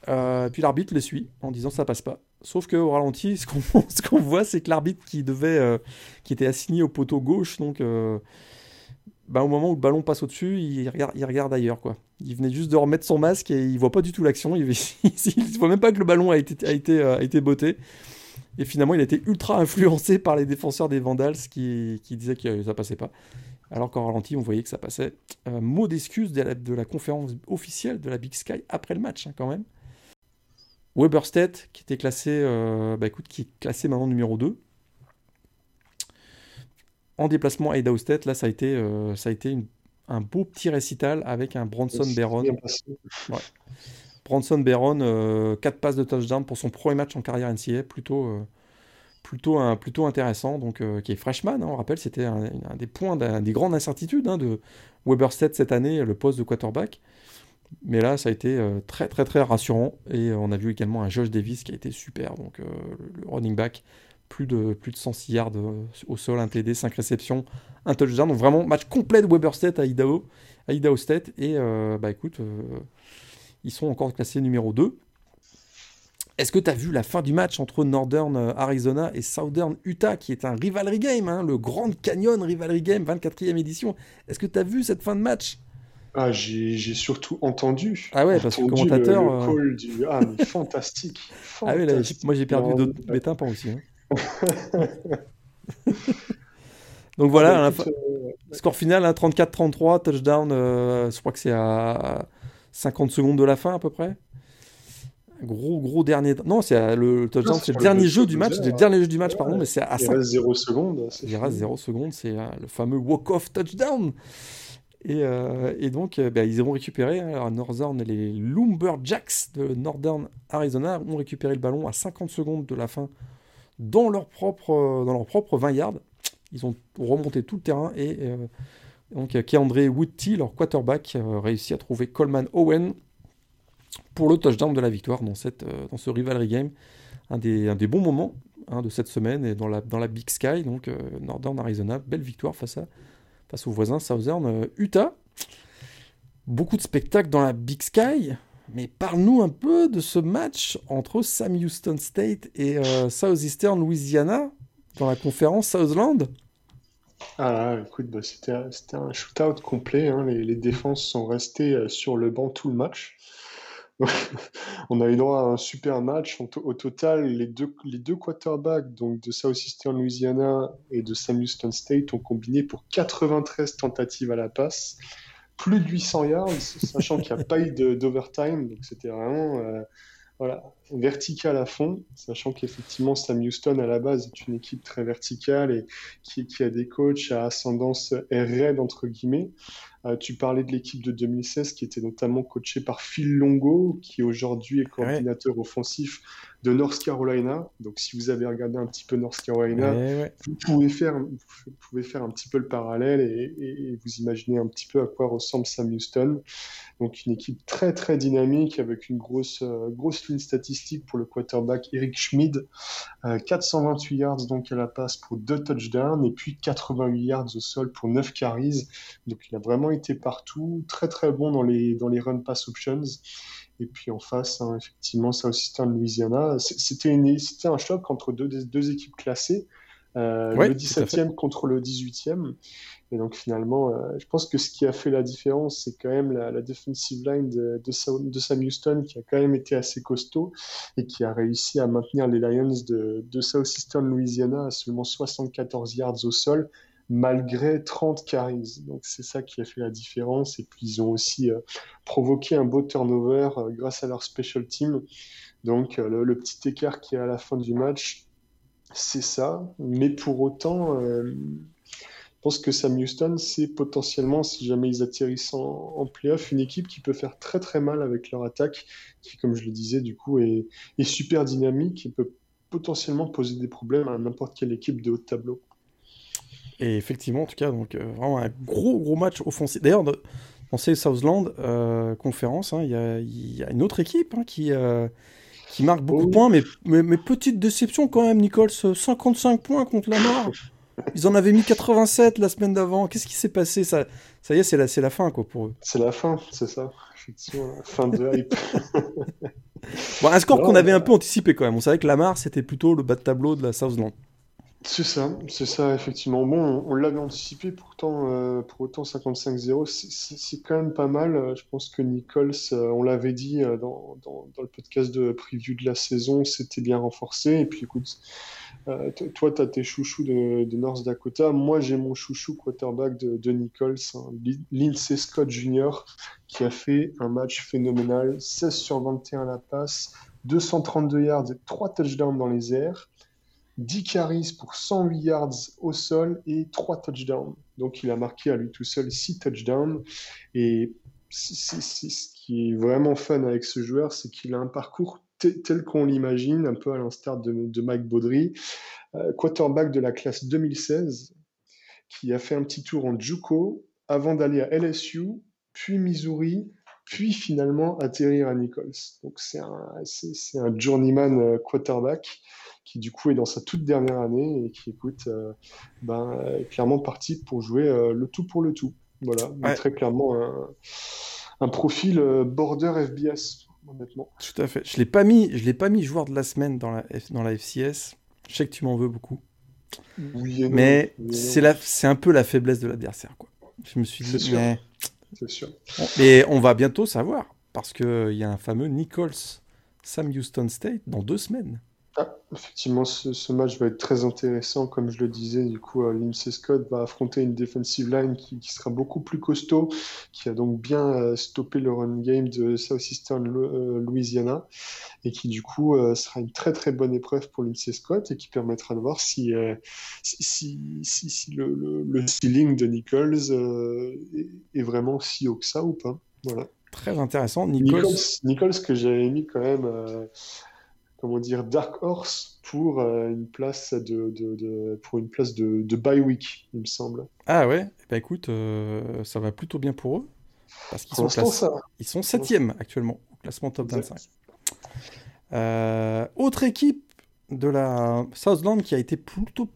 Euh, puis l'arbitre les suit en disant ça passe pas. Sauf qu'au ralenti, ce qu'on voit, c'est que l'arbitre qui devait, euh, qui était assigné au poteau gauche, donc bah, au moment où le ballon passe au-dessus, il regarde, il regarde ailleurs. Il venait juste de remettre son masque et il voit pas du tout l'action. Il, ne voit même pas que le ballon a été botté. Et finalement, il a été ultra influencé par les défenseurs des Vandals qui, qui disaient que ça passait pas alors qu'en ralenti, on voyait que ça passait. Mot d'excuse de, la, conférence officielle de la Big Sky après le match, hein, quand même. Weber State, qui était classé, euh, bah, écoute, qui est classé maintenant numéro 2. En déplacement à Idaho State, là, ça a été, euh, ça a été un beau petit récital avec un Bronson Barron. Ouais. Bronson Barron, 4 euh, passes de touchdown pour son premier match en carrière NCA, plutôt, plutôt, intéressant, donc, euh, qui est freshman. Hein, on rappelle, c'était un, des points, des grandes incertitudes hein, de Weber State cette année, le poste de quarterback. Mais là, ça a été euh, très, très, très rassurant. Et on a vu également un Josh Davis qui a été super. Donc, euh, le running back, plus de, plus de 106 yards au sol, un TD, 5 réceptions, un touchdown. Donc, vraiment, match complet de Weber State à Idaho, à Idaho State. Et bah écoute, Ils sont encore classés numéro 2. Est-ce que tu as vu la fin du match entre Northern euh, Arizona et Southern Utah, qui est un rivalry game, hein, le Grand Canyon Rivalry Game, 24e édition? Est-ce que tu as vu cette fin de match? Ah, j'ai surtout entendu. Ah ouais, parce que le commentateur. Le, euh, call du... Ah, mais fantastique. Ah oui, moi j'ai perdu d'autres mes tympans aussi. Hein. Donc voilà, ah, bah, euh, score final, 34-33, hein, touchdown, je crois que c'est à 50 secondes de la fin à peu près. Gros, gros dernier. Non, c'est le touchdown, c'est le dernier jeu du match. C'est le dernier jeu du match, pardon, mais c'est à Il reste 0 secondes. Il reste 0 secondes, c'est euh, le fameux walk-off touchdown. Et, euh, et donc, euh, bah, ils ont récupéré. Hein, alors, Northern, les Lumberjacks de Northern Arizona ont récupéré le ballon à 50 secondes de la fin dans leur propre, dans leur propre 20 yards. Ils ont remonté tout le terrain et donc Keandre Woodty, leur quarterback, réussit à trouver Coleman Owen pour le touchdown de la victoire dans, cette, euh, dans ce rivalry game. Un des, un des bons moments hein, de cette semaine et dans la, dans la Big Sky, donc euh, Northern Arizona, belle victoire face, à, face aux voisins Southern euh, Utah. Beaucoup de spectacles dans la Big Sky, mais parle-nous un peu de ce match entre Sam Houston State et Southeastern Louisiana dans la conférence Southland. Ah, écoute, bah, c'était un shootout complet. Hein. Les, les, défenses sont restées sur le banc tout le match. on a eu droit à un super match. Au total, les deux, quarterbacks donc de Southeastern Louisiana et de Sam Houston State ont combiné pour 93 tentatives à la passe, plus de 800 yards, sachant qu'il n'y a pas eu d'overtime. Donc c'était vraiment euh, voilà, vertical à fond, sachant qu'effectivement Sam Houston à la base est une équipe très verticale et qui, qui a des coachs à ascendance raide entre guillemets. Euh, tu parlais de l'équipe de 2016 qui était notamment coachée par Phil Longo, qui aujourd'hui est coordinateur offensif de North Carolina. Donc, si vous avez regardé un petit peu North Carolina, Vous, pouvez faire, vous pouvez faire un petit peu le parallèle et, vous imaginez un petit peu à quoi ressemble Sam Houston. Donc, une équipe très, très dynamique avec une grosse, euh, grosse ligne statistique pour le quarterback Eric Schmid. 428 euh, yards donc à la passe pour deux touchdowns et puis 88 yards au sol pour 9 carries. Donc, il a vraiment été partout, très, très bon dans les, dans les run pass options. Et puis en face, hein, effectivement, Southeastern Louisiana. C'était un choc entre deux, deux équipes classées. Euh, le 17e contre le 18e. Et donc finalement, euh, je pense que ce qui a fait la différence, c'est quand même la, defensive line de, de, de, Sam Houston qui a quand même été assez costaud et qui a réussi à maintenir les Lions de, de Southeastern Louisiana à seulement 74 yards au sol malgré 30 carries. Donc c'est ça qui a fait la différence. Et puis ils ont aussi euh, provoqué un beau turnover grâce à leur special team. Donc le, petit écart qui est à la fin du match, c'est ça. Mais pour autant, je pense que Sam Houston, c'est potentiellement, si jamais ils atterrissent en, en playoff, une équipe qui peut faire très très mal avec leur attaque, qui, comme je le disais, du coup, est, super dynamique et peut potentiellement poser des problèmes à n'importe quelle équipe de haut de tableau. Et effectivement, en tout cas, donc, euh, vraiment un gros, gros match offensif. D'ailleurs, dans ces Southland euh, conférence, hein, il y, a une autre équipe hein, qui, euh, qui marque beaucoup de points, mais, mais, petite déception quand même, Nichols. 55 points contre la mort. Ils en avaient mis 87 la semaine d'avant. Qu'est-ce qui s'est passé? Ça, ça y est, c'est la, la fin quoi, pour eux. C'est la fin, c'est ça. Effectivement, fin de hype. bon, un score qu'on avait un peu anticipé quand même. On savait que Lamar, c'était plutôt le bas de tableau de la Southland. C'est ça, c'est ça, effectivement. Bon, on, l'avait anticipé, pourtant, euh, pour autant 55-0, c'est quand même pas mal. Je pense que Nichols, euh, on l'avait dit euh, dans, le podcast de preview de la saison, c'était bien renforcé. Et puis écoute, toi, tu tes chouchous de, North Dakota. Moi, j'ai mon chouchou quarterback de, Nichols, hein, Scott Jr., qui a fait un match phénoménal 16 sur 21 à la passe, 232 yards et 3 touchdowns dans les airs. 10 carries pour 108 yards au sol et 3 touchdowns. Donc il a marqué à lui tout seul 6 touchdowns. Et ce qui est vraiment fun avec ce joueur, c'est qu'il a un parcours tel qu'on l'imagine, un peu à l'instar de, Mike Baudry, euh, quarterback de la classe 2016, qui a fait un petit tour en JUCO avant d'aller à LSU, puis Missouri, puis finalement atterrir à Nichols. Donc c'est un, un journeyman euh, quarterback qui du coup est dans sa toute dernière année et qui écoute euh, ben, est clairement parti pour jouer euh, le tout pour le tout. Voilà, très clairement un profil border FBS, honnêtement. Tout à fait. Je l'ai pas mis, je l'ai pas mis joueur de la semaine dans la, dans la FCS. Je sais que tu m'en veux beaucoup. Oui mais c'est la, c'est un peu la faiblesse de l'adversaire, quoi. Je me suis dit, mais... C'est sûr. Mais on va bientôt savoir, parce qu'il y a un fameux Nichols Sam Houston State dans deux semaines. Ah, effectivement, ce, match va être très intéressant. Comme je le disais, du coup, euh, Lindsey Scott va affronter une defensive line qui, sera beaucoup plus costaud, qui a donc bien euh, stoppé le run game de Southeastern euh, Louisiana et qui, du coup, sera une très très bonne épreuve pour Lindsey Scott et qui permettra de voir si, si, si, le, le, ceiling de Nichols est, vraiment si haut que ça ou pas. Voilà. Très intéressant. Nichols, Nichols, que j'avais mis quand même comment dire, Dark Horse pour euh, une place de, de, pour une place de, de bye week, il me semble. Ah ouais, bah écoute, euh, ça va plutôt bien pour eux. Parce qu'ils sont, ils sont septième actuellement au classement top 25. Euh, autre équipe de la Southland qui a été plutôt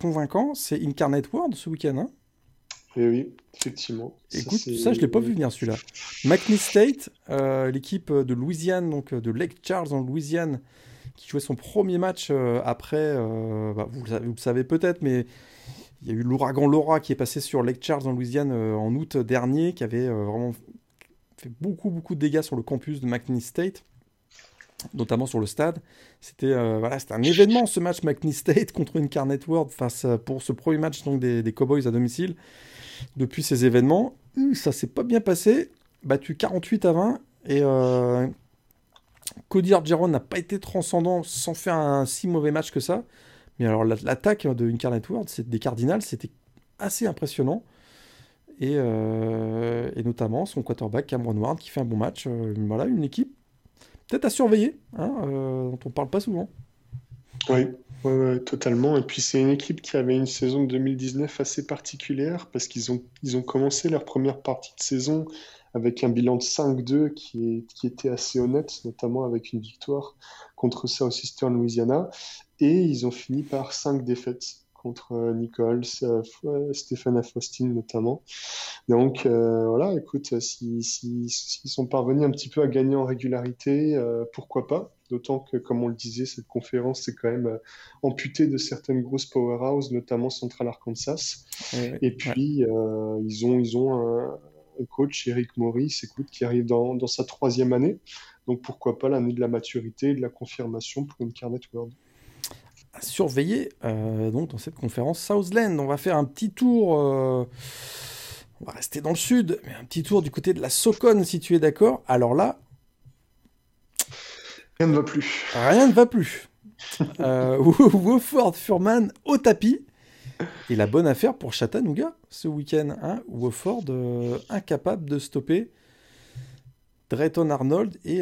convaincant, c'est Incarnate World ce week-end. Hein et eh oui, effectivement. Écoute, ça, je l'ai pas vu venir celui-là. McNeese State, euh, l'équipe de Louisiane, donc de Lake Charles en Louisiane, qui jouait son premier match euh, après, euh, bah, vous, le savez, peut-être, mais il y a eu l'ouragan Laura qui est passé sur Lake Charles en Louisiane en août dernier, qui avait vraiment fait beaucoup, beaucoup de dégâts sur le campus de McNeese State notamment sur le stade. C'était voilà, c'était un événement ce match McNeese State contre une Carnet World face pour ce premier match donc des, des Cowboys à domicile depuis ces événements. Ça s'est pas bien passé. Battu 48 à 20. Et euh, Cody Argeron n'a pas été transcendant sans faire un si mauvais match que ça. Mais alors l'attaque de Incarnate World, des Cardinals, c'était assez impressionnant. Et, euh, et, notamment son quarterback Cameron Ward qui fait un bon match. Euh, voilà, une équipe peut-être à surveiller, hein, dont on parle pas souvent. Oui, totalement. Et puis c'est une équipe qui avait une saison de 2019 assez particulière parce qu'ils ont, ils ont commencé leur première partie de saison avec un bilan de 5-2 qui, qui était assez honnête, notamment avec une victoire contre Southeastern Louisiana. Et ils ont fini par 5 défaites contre euh, Nichols, euh, euh, Stéphane Afostin notamment. Donc voilà, écoute, s'ils si, si, sont parvenus un petit peu à gagner en régularité, pourquoi pas? D'autant que, comme on le disait, cette conférence est quand même amputée de certaines grosses powerhouses, notamment Central Arkansas. Et puis, ils ont, ils ont un, coach, Eric Maurice, écoute, qui arrive dans, dans, sa troisième année. Donc pourquoi pas l'année de la maturité et de la confirmation pour une Carnet World à surveiller euh, donc dans cette conférence Southland. On va faire un petit tour. Euh, on va rester dans le sud, mais un petit tour du côté de la Socon, si tu es d'accord. Alors là. Rien ne va plus. Rien ne va plus. euh, Wofford Furman au tapis. Et la bonne affaire pour Chattanooga ce week-end. Hein Wofford euh, incapable de stopper Drayton Arnold et,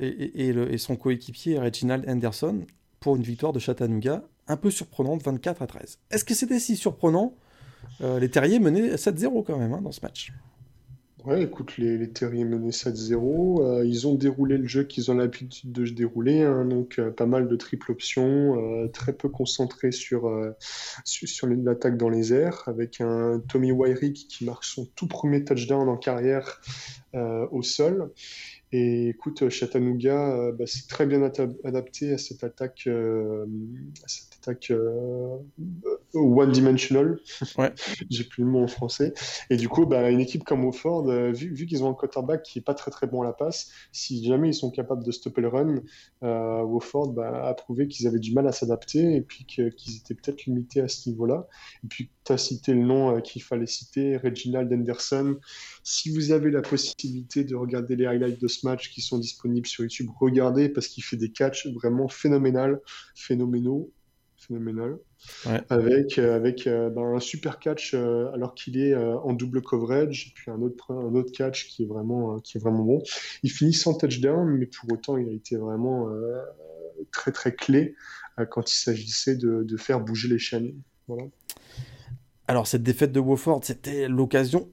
et son coéquipier Reginald Anderson pour une victoire de Chattanooga un peu surprenante, 24 à 13. Est-ce que c'était si surprenant? Euh, Les Terriers menaient 7-0 quand même hein, dans ce match. Ouais, écoute, les, les Terriers menaient 7-0. Euh, ils ont déroulé le jeu qu'ils ont l'habitude de dérouler, hein, donc euh, pas mal de triple options, très peu concentré sur, sur, sur l'attaque dans les airs, avec un Tommy Wyrick qui marque son tout premier touchdown en carrière au sol. Et écoute, Chattanooga, euh, bah, c'est très bien adapté à cette attaque, euh, attaque euh, one-dimensional. Ouais. J'ai plus le mot en français. Et du coup, bah, une équipe comme Wofford, vu, vu qu'ils ont un quarterback qui est pas très très bon à la passe, si jamais ils sont capables de stopper le run, euh, Wofford bah, a prouvé qu'ils avaient du mal à s'adapter et puis qu'ils étaient peut-être limités à ce niveau-là. Et puis, tu as cité le nom qu'il fallait citer, Reginald Anderson. Si vous avez la possibilité de regarder les highlights de ce match qui sont disponibles sur YouTube, regardez parce qu'il fait des catchs vraiment phénoménal, phénoménaux, phénoménal, avec, euh, avec euh, ben, un super catch euh, alors qu'il est en double coverage, puis un autre, un autre catch qui est, vraiment, qui est vraiment bon. Il finit sans touchdown, mais pour autant, il a été vraiment très très clé quand il s'agissait de, de, faire bouger les chaînes. Voilà. Alors cette défaite de Wofford, c'était l'occasion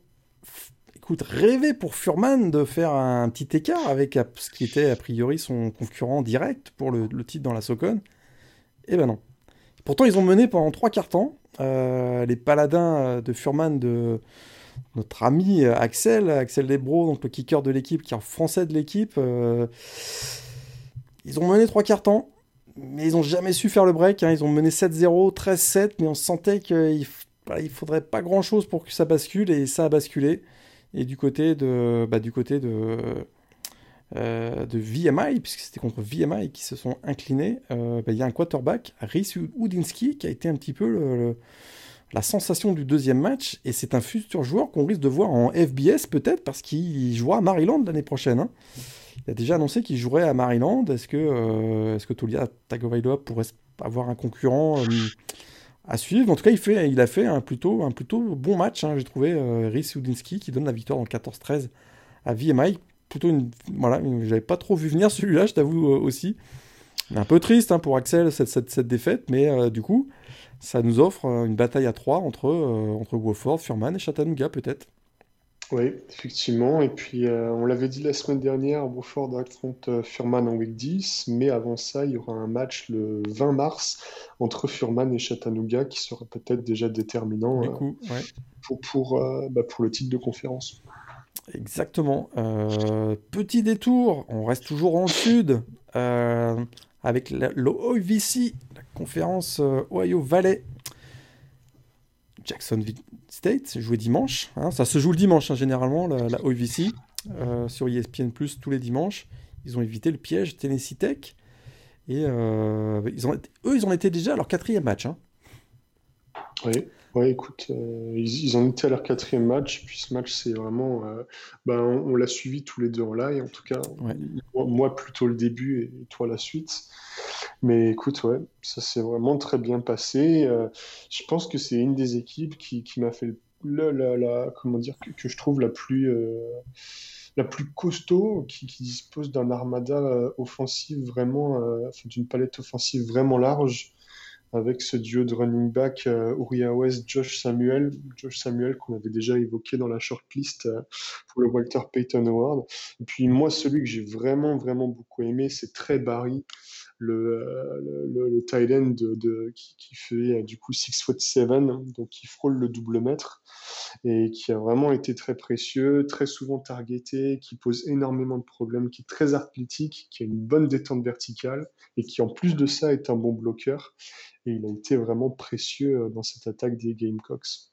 écoute, rêver pour Furman de faire un petit écart avec ce qui était a priori son concurrent direct pour le, titre dans la Socon. Eh ben non. Pourtant, ils ont mené pendant trois quarts temps. Euh, les paladins de Furman de, notre ami Axel, Axel Lebro, donc le kicker de l'équipe, qui est en français de l'équipe. ils ont mené trois quarts temps, mais ils n'ont jamais su faire le break. Hein. Ils ont mené 7-0, 13-7, mais on sentait qu'il il faudrait pas grand chose pour que ça bascule, et ça a basculé. Et du côté de, bah, du côté de, euh, de VMI, puisque c'était contre VMI qui se sont inclinés, euh, bah, il y a un quarterback, Rhys Udinski, qui a été un petit peu la sensation du deuxième match, et c'est un futur joueur qu'on risque de voir en FBS peut-être, parce qu'il jouera à Maryland l'année prochaine. Hein. Il a déjà annoncé qu'il jouerait à Maryland. Est-ce que, euh, est-ce que Tolia Tagovailoa pourrait avoir un concurrent à suivre? En tout cas, il, fait, il a fait un plutôt, un plutôt bon match, hein, j'ai trouvé, euh, Rhys Udinski, qui donne la victoire le 14-13 à VMI. Plutôt une. Voilà, j'avais pas trop vu venir celui-là, je t'avoue euh, aussi. Un peu triste hein, pour Axel cette, cette, défaite, mais euh, du coup, ça nous offre une bataille à trois entre, entre Wofford, Furman et Chattanooga, peut-être. Oui, effectivement. Et puis, euh, on l'avait dit la semaine dernière, Wofford affronte euh, Furman en week 10, mais avant ça, il y aura un match le 20 mars entre Furman et Chattanooga qui sera peut-être déjà déterminant euh, pour, pour, bah, pour le titre de conférence. Exactement. petit détour, on reste toujours en sud avec l'OVC, la conférence Ohio Valley. Jacksonville State, joué dimanche. Hein. ça se joue le dimanche, hein, généralement, la, OVC, euh, sur ESPN tous les dimanches. Ils ont évité le piège Tennessee Tech. Et euh, ils ont, eux, ils en étaient déjà à leur quatrième match. Hein. Oui. Ouais, écoute, euh, ils, ont été à leur quatrième match, puis ce match, c'est vraiment. Euh, ben, on, l'a suivi tous les deux en live, en tout cas. Moi, plutôt le début et toi la suite. Mais écoute, ouais, ça s'est vraiment très bien passé. Euh, je pense que c'est une des équipes qui, qui m'a fait le, la, la, comment dire, que, je trouve la plus. la plus costaud, qui, qui dispose d'un armada offensif vraiment, d'une palette offensive vraiment large avec ce duo de running back euh, Uriah West, Josh Samuel, Josh Samuel qu'on avait déjà évoqué dans la shortlist euh, pour le Walter Payton Award. Et puis moi, celui que j'ai vraiment vraiment beaucoup aimé, c'est Trey Barry, le, le, le, tight de, qui, qui, fait du coup 6 foot 7, donc qui frôle le double mètre et qui a vraiment été très précieux, très souvent targeté, qui pose énormément de problèmes, qui est très athlétique, qui a une bonne détente verticale et qui en plus de ça est un bon bloqueur. Et il a été vraiment précieux euh, dans cette attaque des Gamecocks.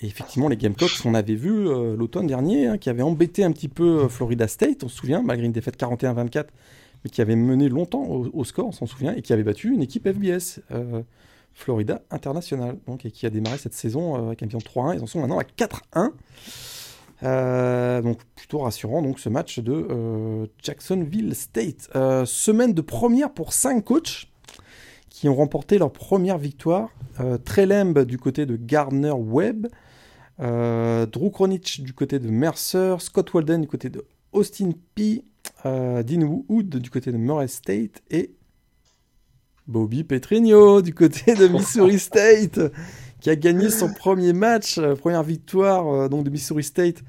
Et effectivement, les Gamecocks, on avait vu euh, l'automne dernier, hein, qui avait embêté un petit peu euh, Florida State, on se souvient, malgré une défaite 41-24, qui avait mené longtemps au, score, on s'en souvient, et qui avait battu une équipe FBS. Florida International, donc, et qui a démarré cette saison euh, avec un bilan 3-1. Ils en sont maintenant à 4-1. Euh, donc plutôt rassurant donc ce match de euh, Jacksonville State. semaine de première pour 5 coachs qui ont remporté leur première victoire. Trelemb du côté de Gardner Webb, Drew Kronich du côté de Mercer, Scott Walden du côté de Austin P, Dean Wood du côté de Murray State et Bobby Petrino du côté de Missouri State qui a gagné son premier match, euh, première victoire euh, donc de Missouri State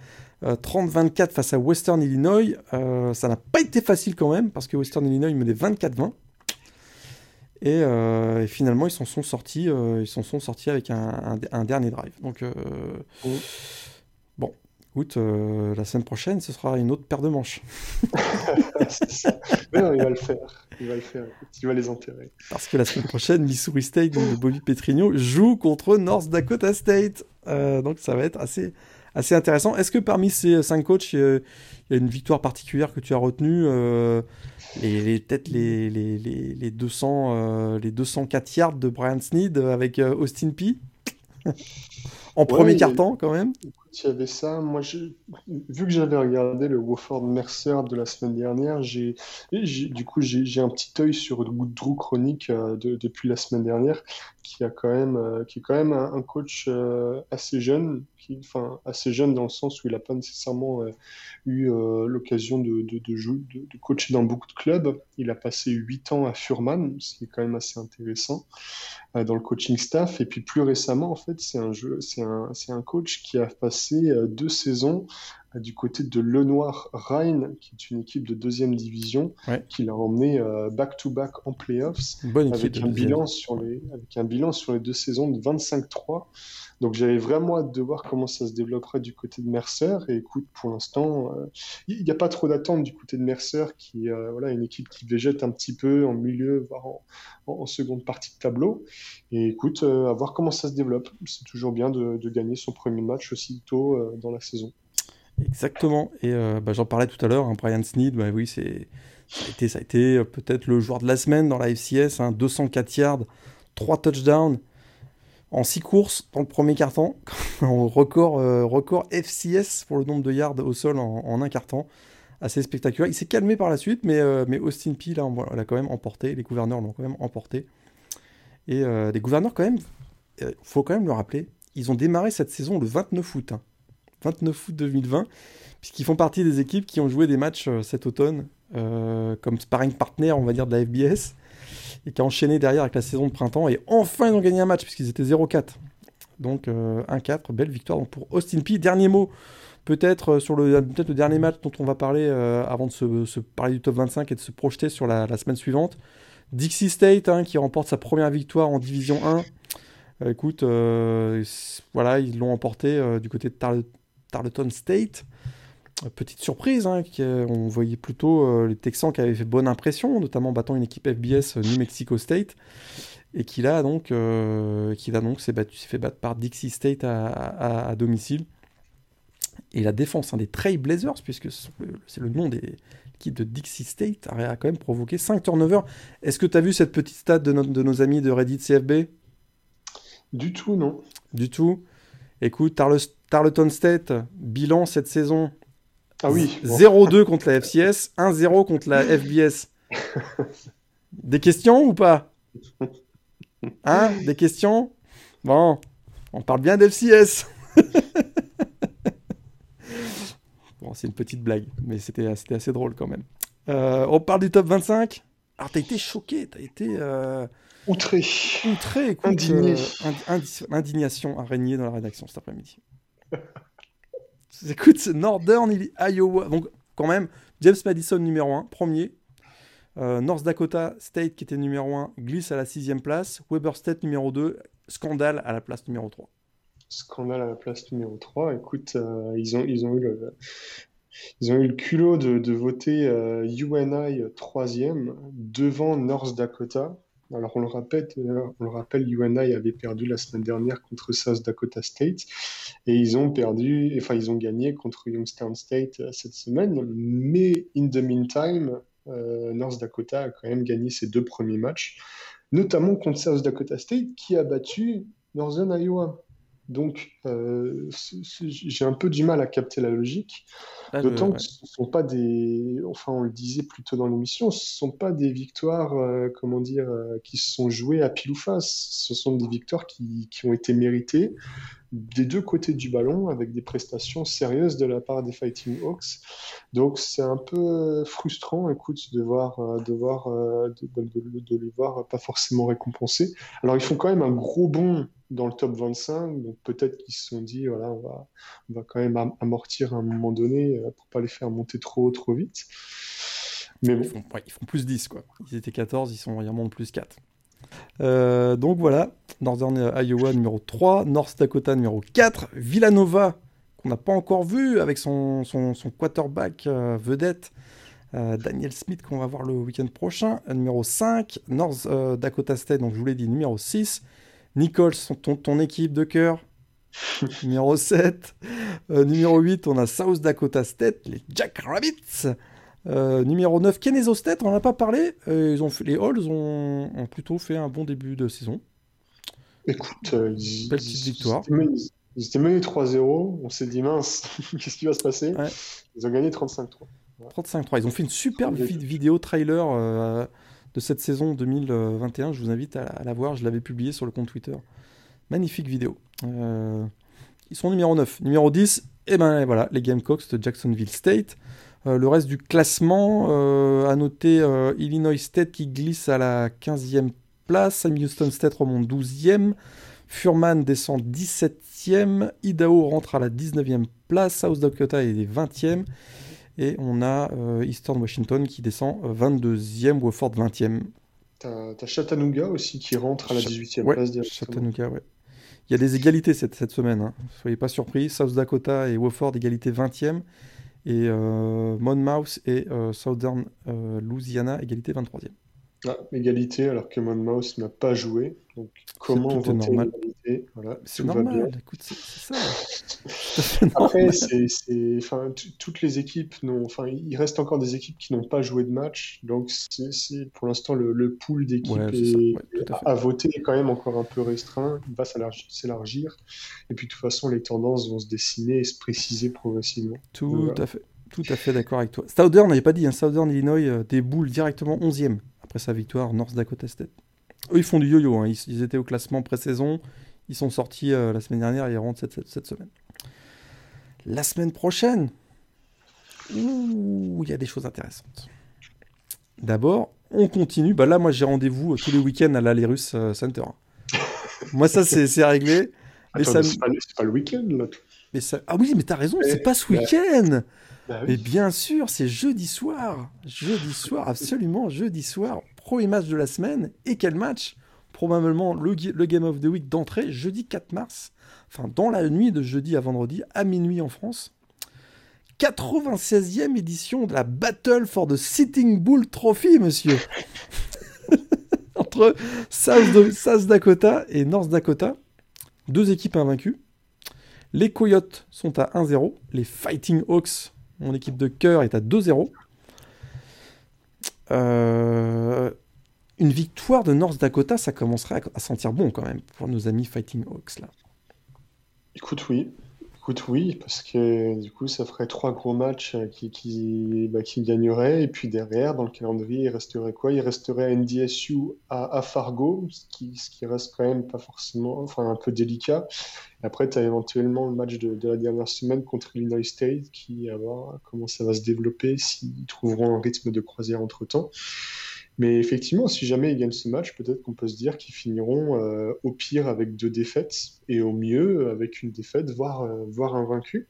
30-24 euh, face à Western Illinois. ça n'a pas été facile quand même parce que Western Illinois menait 24-20. Et, finalement, ils s'en sont sortis, ils s'en sont sortis avec un, dernier drive. Donc, oh. bon, écoute, la semaine prochaine, ce sera une autre paire de manches. Mais non, il va le faire il va le faire, il va les enterrer. Parce que la semaine prochaine, Missouri State, donc de Bobby Petrino, joue contre North Dakota State. Euh, donc ça va être assez, assez intéressant. Est-ce que parmi ces cinq coachs, il y a une victoire particulière que tu as retenue euh, les, Peut-être les, les, les, les 200, euh, les 204 yards de Brian Sneed avec euh, Austin P? En premier carton quand même il y avait ça. Moi, vu que j'avais regardé le Wofford Mercer de la semaine dernière, j'ai, du coup, j'ai un petit œil sur Drew Chronique euh, depuis la semaine dernière, qui a quand même, euh, qui est quand même un, coach euh, assez jeune, qui, assez jeune dans le sens où il n'a pas nécessairement eu l'occasion de, coacher dans beaucoup de clubs. Il a passé 8 ans à Furman, ce qui est quand même assez intéressant dans le coaching staff. Et puis plus récemment, en fait, c'est un, c'est un coach qui a passé deux saisons du côté de Lenoir Rhine, qui est une équipe de deuxième division, qui l'a emmené back-to-back en playoffs, avec, un bilan sur les, avec un bilan sur les deux saisons de 25-3. Donc j'avais vraiment hâte de voir comment ça se développerait du côté de Mercer. Et écoute, pour l'instant, euh, il n'y a pas trop d'attente du côté de Mercer, qui euh, voilà une équipe qui végète un petit peu en milieu, voire en, seconde partie de tableau. Et écoute, euh, à voir comment ça se développe. C'est toujours bien de, gagner son premier match aussi tôt dans la saison. Exactement. Et bah, j'en parlais tout à l'heure, hein, Brian Sneed, bah, oui, c'est ça a été, été peut-être le joueur de la semaine dans la FCS, hein, 204 yards, 3 touchdowns en 6 courses dans le premier carton, record, euh, record FCS pour le nombre de yards au sol en, un carton. Assez spectaculaire. Il s'est calmé par la suite, mais, euh, Austin P, là, on, l'a quand même emporté. Les gouverneurs l'ont quand même emporté. Et euh, les gouverneurs, quand même, il faut quand même le rappeler, ils ont démarré cette saison le 29 août. 29 août 2020, puisqu'ils font partie des équipes qui ont joué des matchs cet automne, comme sparring partner, on va dire, de la FBS et qui a enchaîné derrière avec la saison de printemps. Et enfin, ils ont gagné un match puisqu'ils étaient 0-4. Donc 1-4, euh, belle victoire pour Austin P. Dernier mot, peut-être euh, sur le, peut le dernier match dont on va parler euh, avant de se, parler du top 25 et de se projeter sur la, semaine suivante. Dixie State hein, qui remporte sa première victoire en Division 1. écoute, voilà, ils l'ont emporté du côté de Tarleton State. Petite surprise, hein, on voyait plutôt euh, les Texans qui avaient fait bonne impression, notamment battant une équipe FBS euh, New Mexico State, et qui là donc, euh, qui là donc s'est fait battre par Dixie State à, domicile. Et la défense hein, des Trail Blazers, puisque c'est le nom des équipes de Dixie State, a quand même provoqué 5 turnovers. Est-ce que tu as vu cette petite stat de, de nos amis de Reddit CFB Du tout, non. Du tout. Écoute, Tarleton State, bilan cette saison ah oui. 0-2 contre la FCS, 1-0 contre la FBS. Des questions ou pas? Hein? Des questions? Bon, on parle bien d'FCS. bon, c'est une petite blague, mais c'était assez drôle quand même. Euh, on parle du top 25 Alors, t'as été choqué, t'as été... Euh... Outré. Outré, écoute. Indigné. Euh, indignation a régné dans la rédaction cet après-midi. Écoute, Northern Iowa. Donc, quand même, James Madison numéro 1, premier. Euh, North Dakota State, qui était numéro 1, glisse à la sixième place. Weber State numéro 2, scandale à la place numéro 3. Scandale à la place numéro 3. Écoute, euh, ils, ont, eu le, culot de, voter UNI euh, troisième devant North Dakota. Alors on le rappelle, euh, on le UNI avait perdu la semaine dernière contre South Dakota State et ils ont perdu, enfin ils ont gagné contre Youngstown State euh, cette semaine. Mais in the meantime, euh, North Dakota a quand même gagné ses deux premiers matchs, notamment contre South Dakota State qui a battu Northern Iowa. Donc, euh, j'ai un peu du mal à capter la logique. Ah, D'autant que ce ne sont pas des. Enfin, on le disait plus tôt dans l'émission, ce ne sont pas des victoires, euh, comment dire, euh, qui se sont jouées à pile ou face. Ce sont des victoires qui, qui, ont été méritées des deux côtés du ballon avec des prestations sérieuses de la part des Fighting Hawks. Donc, c'est un peu frustrant, écoute, de voir, de, voir de, de, de, les voir pas forcément récompensés. Alors, ils font quand même un gros bond dans le top 25. Donc peut-être qu'ils se sont dit, voilà, on va, on va quand même amortir à un moment donné euh, pour pas les faire monter trop trop vite. Mais bon. ils, font, plus 10, quoi. Ils étaient 14, ils, sont, ils remontent plus 4. Euh, donc voilà, Northern Iowa numéro 3, North Dakota numéro 4, Villanova, qu'on n'a pas encore vu avec son, son, quarterback euh, vedette, Daniel Smith, qu'on va voir le week-end prochain, numéro 5, North Dakota State, donc je vous l'ai dit, numéro 6, Nichols, ton, ton équipe de cœur. numéro 7. Euh, numéro 8, on a South Dakota State, les Jack Rabbits. Euh, numéro 9, Keneso State, on n'en a pas parlé. Euh, ils ont fait, les Halls ont, plutôt fait un bon début de saison. Écoute, ils, belle petite victoire. Ils étaient menés 3-0. On s'est dit, mince, qu'est-ce qui va se passer Ils ont gagné 35-3. 35-3. Ils ont fait une superbe vidéo trailer de cette saison 2021. Je vous invite à, la voir, je l'avais publié sur le compte Twitter. Magnifique vidéo. Euh, ils sont numéro 9. Numéro 10, et eh ben voilà, les Gamecocks de Jacksonville State. Euh, le reste du classement, euh, à noter Illinois State qui glisse à la 15e place, Sam Houston State remonte 12e, Furman descend 17e. Idaho rentre à la 19e place. South Dakota est 20e. Et on a euh, Eastern Washington qui descend 22e. Wofford 20e. T'as as Chattanooga aussi qui rentre à la 18e place. Chattanooga, ouais. Il y a des égalités cette, cette semaine. Hein. Soyez pas surpris. South Dakota et Wofford égalité 20e. Et euh, Monmouth et euh, Southern Louisiana égalité 23e. Ah, égalité alors que Monmouth n'a pas joué. Donc comment voter normal. voilà, C'est normal, écoute, c'est ça. Après, c'est, enfin, toutes les équipes n'ont, enfin, il reste encore des équipes qui n'ont pas joué de match, donc c'est, pour l'instant le, le pool d'équipes à, voter est quand même encore un peu restreint. Il va s'élargir, et puis de toute façon les tendances vont se dessiner et se préciser progressivement. Tout à fait. Tout à fait d'accord avec toi. Southern, n'avait pas dit, hein, Southern Illinois euh, déboule directement 11e après sa victoire North Dakota State. Eux, ils font du yo-yo. Hein. Ils, étaient au classement pré-saison. Ils sont sortis euh, la semaine dernière ils rentrent cette, semaine. La semaine prochaine, il y a des choses intéressantes. D'abord, on continue. Bah là, moi, j'ai rendez-vous euh, tous les week-ends à l'Alirus Center. moi, ça, c'est réglé. C'est pas, le week-end, là. Mais ça... Ah oui, mais t'as raison, c'est pas ce week-end. Bah Mais bien sûr, c'est jeudi soir. Jeudi soir, absolument, jeudi soir. Premier match de la semaine. Et quel match? Probablement le, le, Game of the Week d'entrée, jeudi 4 mars. Enfin, dans la nuit de jeudi à vendredi, à minuit en France. 96e édition de la Battle for the Sitting Bull Trophy, monsieur. Entre South, South Dakota et North Dakota. Deux équipes invaincues. Les Coyotes sont à 1-0. Les Fighting Hawks mon équipe de cœur est à 2-0. Euh, une victoire de North Dakota, ça commencerait à, sentir bon quand même pour nos amis Fighting Hawks là. Écoute, oui. Écoute, oui, parce que du coup, ça ferait trois gros matchs euh, qui, qui, bah, qui gagneraient. Et puis derrière, dans le calendrier, il resterait quoi? Il resterait NDSU à, Fargo, ce qui, ce qui reste quand même pas forcément, enfin un peu délicat. Après, tu as éventuellement le match de, la dernière semaine contre Illinois State qui, à voir comment ça va se développer, s'ils trouveront un rythme de croisière entre temps. Mais effectivement, si jamais ils gagnent ce match, peut-être qu'on peut se dire qu'ils finiront euh, au pire avec deux défaites et au mieux avec une défaite, voire, euh, un vaincu.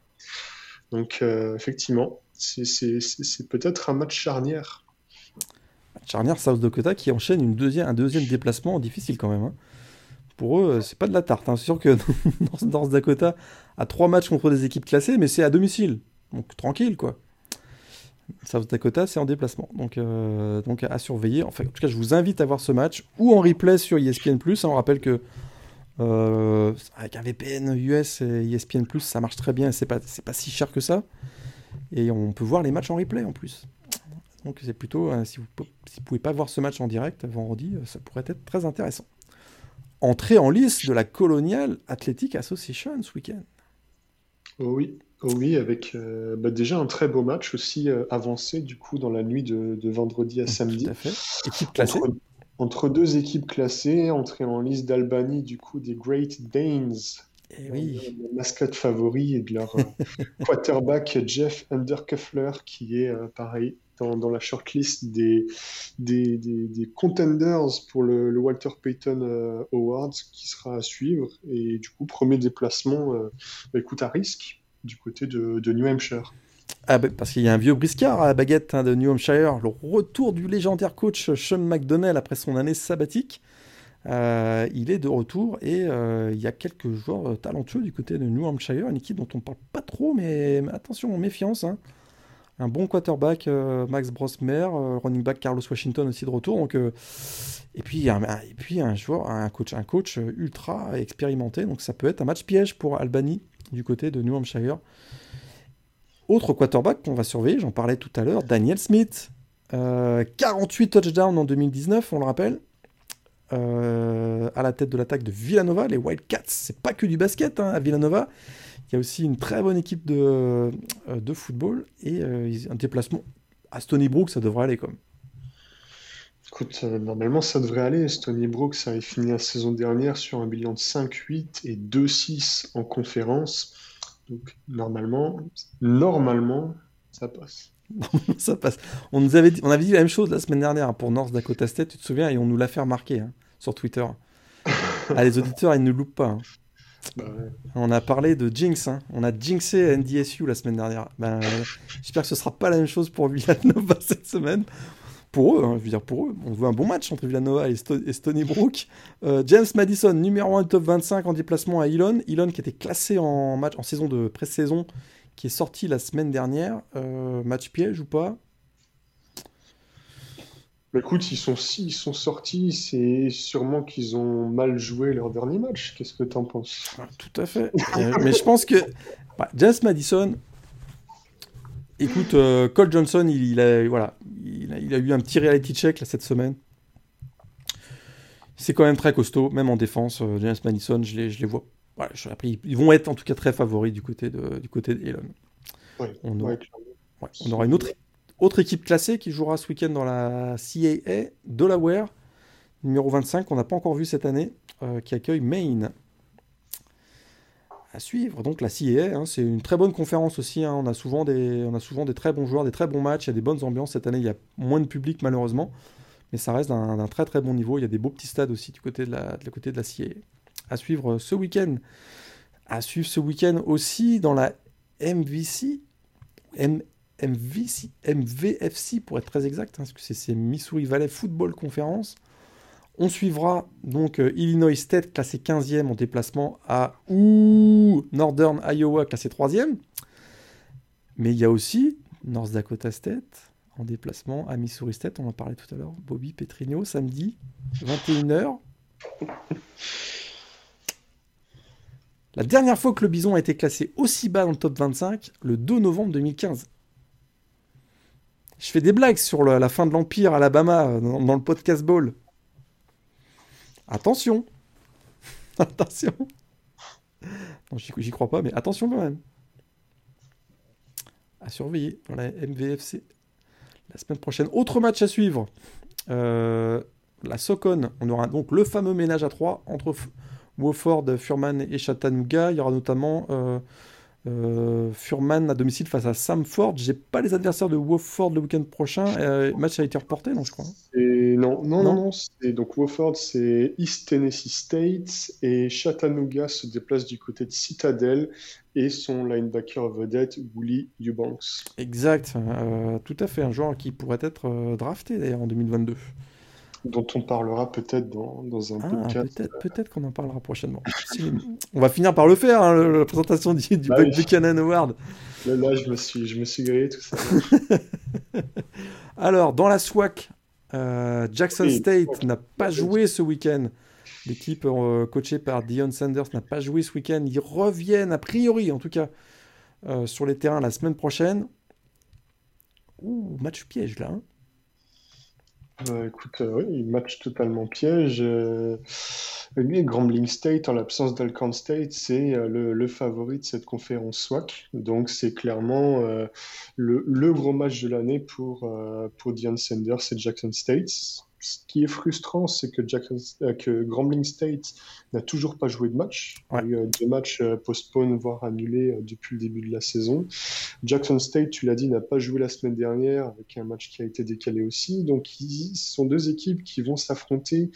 Donc euh, effectivement, c'est peut-être un match charnière. Charnière South Dakota qui enchaîne une un deuxième déplacement difficile quand même. Hein. Pour eux, c'est pas de la tarte. Hein. C'est sûr que North Dakota a trois matchs contre des équipes classées, mais c'est à domicile. Donc tranquille quoi. South Dakota, c'est en déplacement. Donc, euh, donc à surveiller. Enfin, en tout cas, je vous invite à voir ce match ou en replay sur ESPN. On rappelle que euh, avec un VPN US et ESPN, ça marche très bien c'est pas, pas si cher que ça. Et on peut voir les matchs en replay en plus. Donc c'est plutôt, euh, si vous ne pouvez pas voir ce match en direct vendredi, ça pourrait être très intéressant. Entrée en lice de la Colonial Athletic Association ce week-end. Oh oui, oui, avec euh, bah, déjà un très beau match aussi euh, avancé du coup dans la nuit de, vendredi à samedi. Tout à fait. Équipe classée. Entre, deux équipes classées, entrée en liste d'Albanie du coup des Great Danes. Et eh oui. La mascotte favori et de leur euh, quarterback Jeff Undercuffler qui est pareil dans, la shortlist des, des, des, contenders pour le, Walter Payton Awards qui sera à suivre. Et du coup, premier déplacement, bah, écoute, à risque du côté de, New Hampshire. Ah bah, parce qu'il y a un vieux briscard à la baguette hein, de New Hampshire, le retour du légendaire coach Sean McDonnell après son année sabbatique. Euh, il est de retour et euh, il y a quelques joueurs euh, talentueux du côté de New Hampshire, une équipe dont on ne parle pas trop, mais, attention, méfiance. Hein. Un bon quarterback, Max Brosmer, running back Carlos Washington aussi de retour. Donc, et puis, un, et puis un joueur, un coach, un coach ultra expérimenté. Donc ça peut être un match piège pour Albany du côté de New Hampshire. Autre quarterback qu'on va surveiller, j'en parlais tout à l'heure, Daniel Smith. 48 euh, touchdowns en 2019, on le rappelle. Euh, à la tête de l'attaque de Villanova, les Wildcats. C'est pas que du basket hein, à Villanova. Il y a aussi une très bonne équipe de, euh, de football et un déplacement à Stony Brook, ça devrait aller comme. Écoute, normalement ça devrait aller. Stony Brook, ça a fini la saison dernière sur un bilan de 5-8 et 2-6 en conférence. Donc normalement, normalement, ça passe. ça passe. On nous avait dit, on avait dit la même chose la semaine dernière pour North Dakota State, tu te souviens, et on nous l'a fait remarquer hein, sur Twitter. ah, les auditeurs, ils ne loupent pas. hein. Bah ouais. On a parlé de Jinx, hein. on a jinxé NDSU la semaine dernière. Ben, euh, J'espère que ce sera pas la même chose pour Villanova cette semaine. Pour eux, hein, je veux dire pour eux, on veut un bon match entre Villanova et, Sto- et Stony Brook. Euh, James Madison, numéro 1 top 25 en déplacement à Elon. Elon qui était classé en match en saison de pré-saison, qui est sorti la semaine dernière. Euh, match piège ou pas? Bah, écoute, ils sont, ils sont sortis, c'est sûrement qu'ils ont mal joué leur dernier match. Qu'est-ce que t'en penses? Tout à fait. Euh, mais je pense que bah, James Madison, écoute, euh, Cole Johnson, il, il a, voilà, il, a, il a eu un petit reality check là, cette semaine. C'est quand même très costaud, même en défense. euh, James Madison, je les, je les vois. Voilà, je- après, ils- vont être en tout cas très favoris du côté de, du côté d'Elon. Ouais, On aura- ouais, clairement. Ouais, on aura une autre, autre équipe classée qui jouera ce week-end dans la CAA, Delaware, numéro 25, qu'on n'a pas encore vu cette année, euh, qui accueille Maine. À suivre, donc la CAA, hein, c'est une très bonne conférence aussi. hein, on, a souvent des, on a souvent des très bons joueurs, des très bons matchs, il y a des bonnes ambiances. Cette année, il y a moins de public malheureusement, mais ça reste d'un très très bon niveau. Il y a des beaux petits stades aussi du côté de la, de côté de la CAA. À suivre euh, ce week-end. À suivre ce week-end aussi dans la MVC. M- MVC, MVFC pour être très exact, hein, parce que c'est Missouri Valley Football Conference. On suivra donc euh, Illinois State classé 15e en déplacement à ouh, Northern Iowa classé 3e. Mais il y a aussi North Dakota State en déplacement à Missouri State, on en parlait tout à l'heure. Bobby Petrino, samedi, 21h. La dernière fois que le Bison a été classé aussi bas dans le top 25, le 2 novembre 2015. Je fais des blagues sur la fin de l'Empire Alabama euh, dans, dans le podcast Ball. Attention. attention. J'y crois pas, mais attention quand même. À surveiller dans la MVFC. La semaine prochaine. Autre match à suivre. Euh, la Socon. On aura donc le fameux ménage à 3 entre Wofford, Furman et Chattanooga. Il y aura notamment euh, euh, Furman à domicile face à Samford. J'ai pas les adversaires de Wofford le week-end prochain. Euh, le match a été reporté, non, je crois. Et non, non, Non non, non. Donc Wofford, c'est East Tennessee State et Chattanooga se déplace du côté de Citadel et son linebacker vedette, Willie Eubanks. Exact, euh, tout à fait. Un joueur qui pourrait être euh, drafté d'ailleurs en 2022. Dont on parlera peut-être dans, dans un Ah, podcast. peut-être peut-être qu'on en parlera prochainement. On va finir par le faire, hein, le- la présentation du, du Bah Buck. Buchanan Award. Là, là, je me suis, je me suis grillé tout ça. Alors, dans la SWAC, euh, Jackson Oui, State n'a pas joué ce week-end. L'équipe euh, coachée par Dion Sanders n'a pas joué ce week-end. Ils reviennent, a priori en tout cas, euh, sur les terrains la semaine prochaine. Ouh, match piège là. hein. Euh, écoute, euh, oui, match totalement piège. Euh, Grambling State, en l'absence d'Alcorn State, c'est euh, le, le favori de cette conférence SWAC. Donc, c'est clairement euh, le, le gros match de l'année pour, euh, pour Deion Sanders et Jackson State. Ce qui est frustrant, c'est que, Jackson, euh, que Grambling State n'a toujours pas joué de match. Il y a eu euh, deux matchs euh, postponed, voire annulés euh, depuis le début de la saison. Jackson State, tu l'as dit, n'a pas joué la semaine dernière avec un match qui a été décalé aussi. Donc, ils- ce sont deux équipes qui vont s'affronter,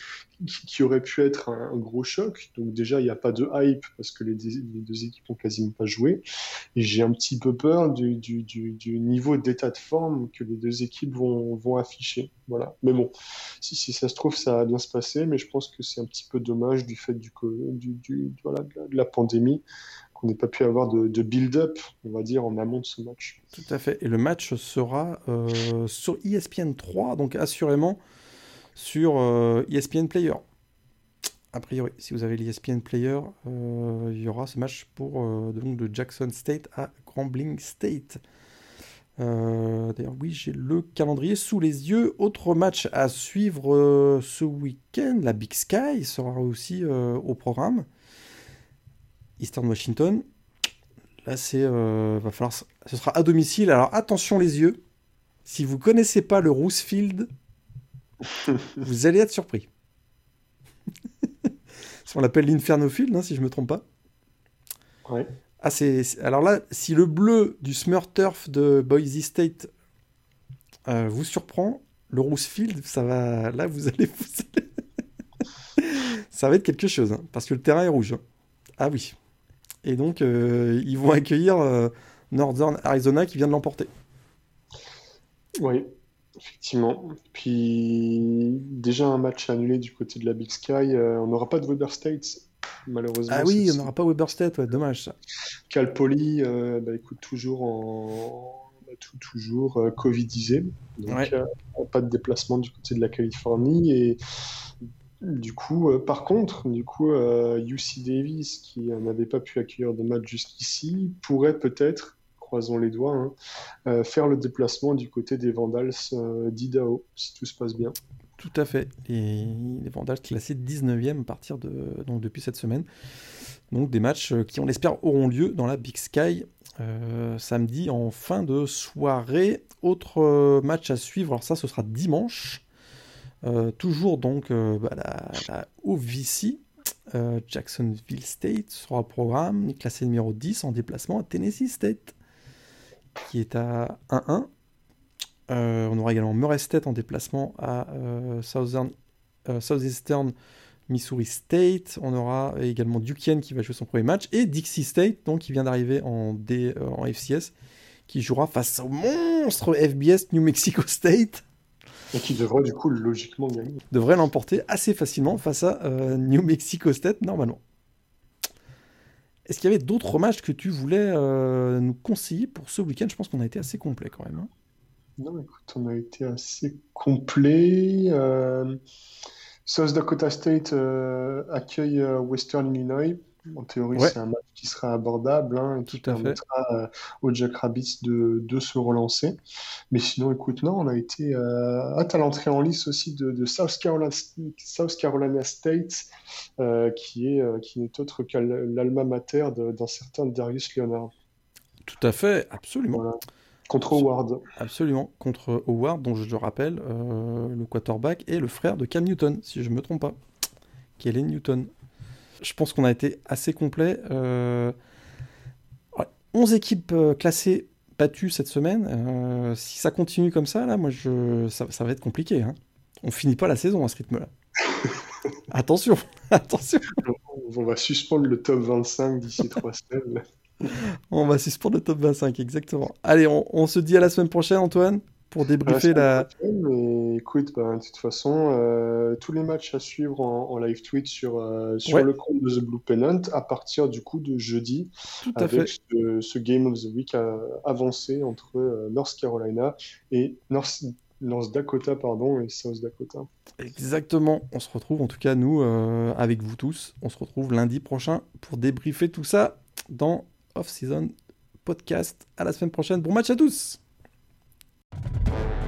qui, auraient pu être un, gros choc. Donc, déjà, il n'y a pas de hype parce que les, deux- équipes ont quasiment pas joué. Et j'ai un petit peu peur du, niveau d'état de forme que les deux équipes vont, afficher. Voilà. Mais bon, si, ça se trouve, ça va bien se passer. Mais je pense que c'est un petit peu dommage du fait de, la, pandémie qu'on n'ait pas pu avoir de, de build-up, on va dire, en amont de ce match. Tout à fait. Et le match sera euh, sur ESPN 3, donc assurément sur euh, ESPN Player. A priori, si vous avez l'ESPN Player, euh, il y aura ce match pour euh, donc de Jackson State à Grambling State. D'ailleurs, oui, j'ai le calendrier sous les yeux. Autre match à suivre ce week-end, la Big Sky sera aussi au programme. Eastern Washington. Là, c'est va falloir, ce sera à domicile. Alors attention les yeux. Si vous connaissez pas le Roosevelt, vous allez être surpris. On l'appelle l'Inferno Field, hein, si je me trompe pas. Ouais. Ah, c'est, alors là, si le bleu du Smurf Turf de Boise State euh, vous surprend, le Roosevelt, ça va. Là, vous allez. vous Ça va être quelque chose, hein, parce que le terrain est rouge. Ah oui. Et donc, euh, ils vont accueillir euh, Northern Arizona qui vient de l'emporter. Oui, effectivement. Puis, déjà un match annulé du côté de la Big Sky. on n'aura pas de Weber State, malheureusement. Ah oui, on n'aura pas Weber State, ouais, dommage ça. Cal Poly, bah, écoute, toujours en tout, toujours euh, Covidisé. Donc, euh, pas de déplacement du côté de la Californie. Et du coup, euh, par contre, du coup, UC Davis, qui n'avait pas pu accueillir de match jusqu'ici, pourrait peut-être, croisons les doigts, hein, faire le déplacement du côté des Vandals d'Idaho, si tout se passe bien. Tout à fait. Les, Vandals classés 19e à partir de, donc depuis cette semaine. Donc des matchs qui, on l'espère, auront lieu dans la Big Sky euh, samedi en fin de soirée. Autre euh, match à suivre, alors ça ce sera dimanche. Euh, toujours donc bah, la, OVC, Jacksonville State sera au programme, classé numéro 10 en déplacement à Tennessee State, qui est à 1-1. on aura également Murray State en déplacement à Southern, Southeastern Missouri State. On aura également Duquesne qui va jouer son premier match. Et Dixie State, donc, qui vient d'arriver en, D, euh, en FCS, qui jouera face au monstre FBS New Mexico State. Et qui devrait du coup logiquement gagner. Devrait l'emporter assez facilement face à euh, New Mexico State normalement. Est-ce qu'il y avait d'autres matchs que tu voulais euh, nous conseiller pour ce week-end? Je pense qu'on a été assez complet quand même. Hein. non, écoute, on a été assez complet. South Dakota State euh, accueille euh, Western Illinois. En théorie, c'est un match qui sera abordable hein, et qui permettra euh, aux Jack Rabbits de, de, se relancer. Mais sinon, écoute, non, on a été à l'entrée en lice aussi de, South, Carolina, South, Carolina, State, qui est qui n'est autre qu'à l'alma mater d'un certain Darius Leonard. Tout à fait, absolument. Contre Howard. Absolument, contre Howard, dont je le rappelle, euh, le quarterback est le frère de Cam Newton, si je ne me trompe pas. Kellen Newton. Je pense qu'on a été assez complet. Euh... 11 équipes euh, classées battues cette semaine. Euh, si ça continue comme ça, là, moi, je... ça, ça va être compliqué. Hein. On finit pas la saison à ce rythme-là. attention, attention. On va suspendre le top 25 d'ici trois semaines. on va suspendre le top 25, exactement. Allez, on, se dit à la semaine prochaine, Antoine, pour débriefer la. écoute, bah, de toute façon, euh, tous les matchs à suivre en, live tweet sur, euh, sur le compte de The Blue Pennant à partir du coup de jeudi. Tout à avec fait. Ce, Game of the Week avancé entre euh, North Carolina et North. North Dakota pardon et South Dakota. Exactement. On se retrouve en tout cas nous avec vous tous. On se retrouve lundi prochain pour débriefer tout ça dans Off-Season Podcast. À la semaine prochaine. Bon match à tous! you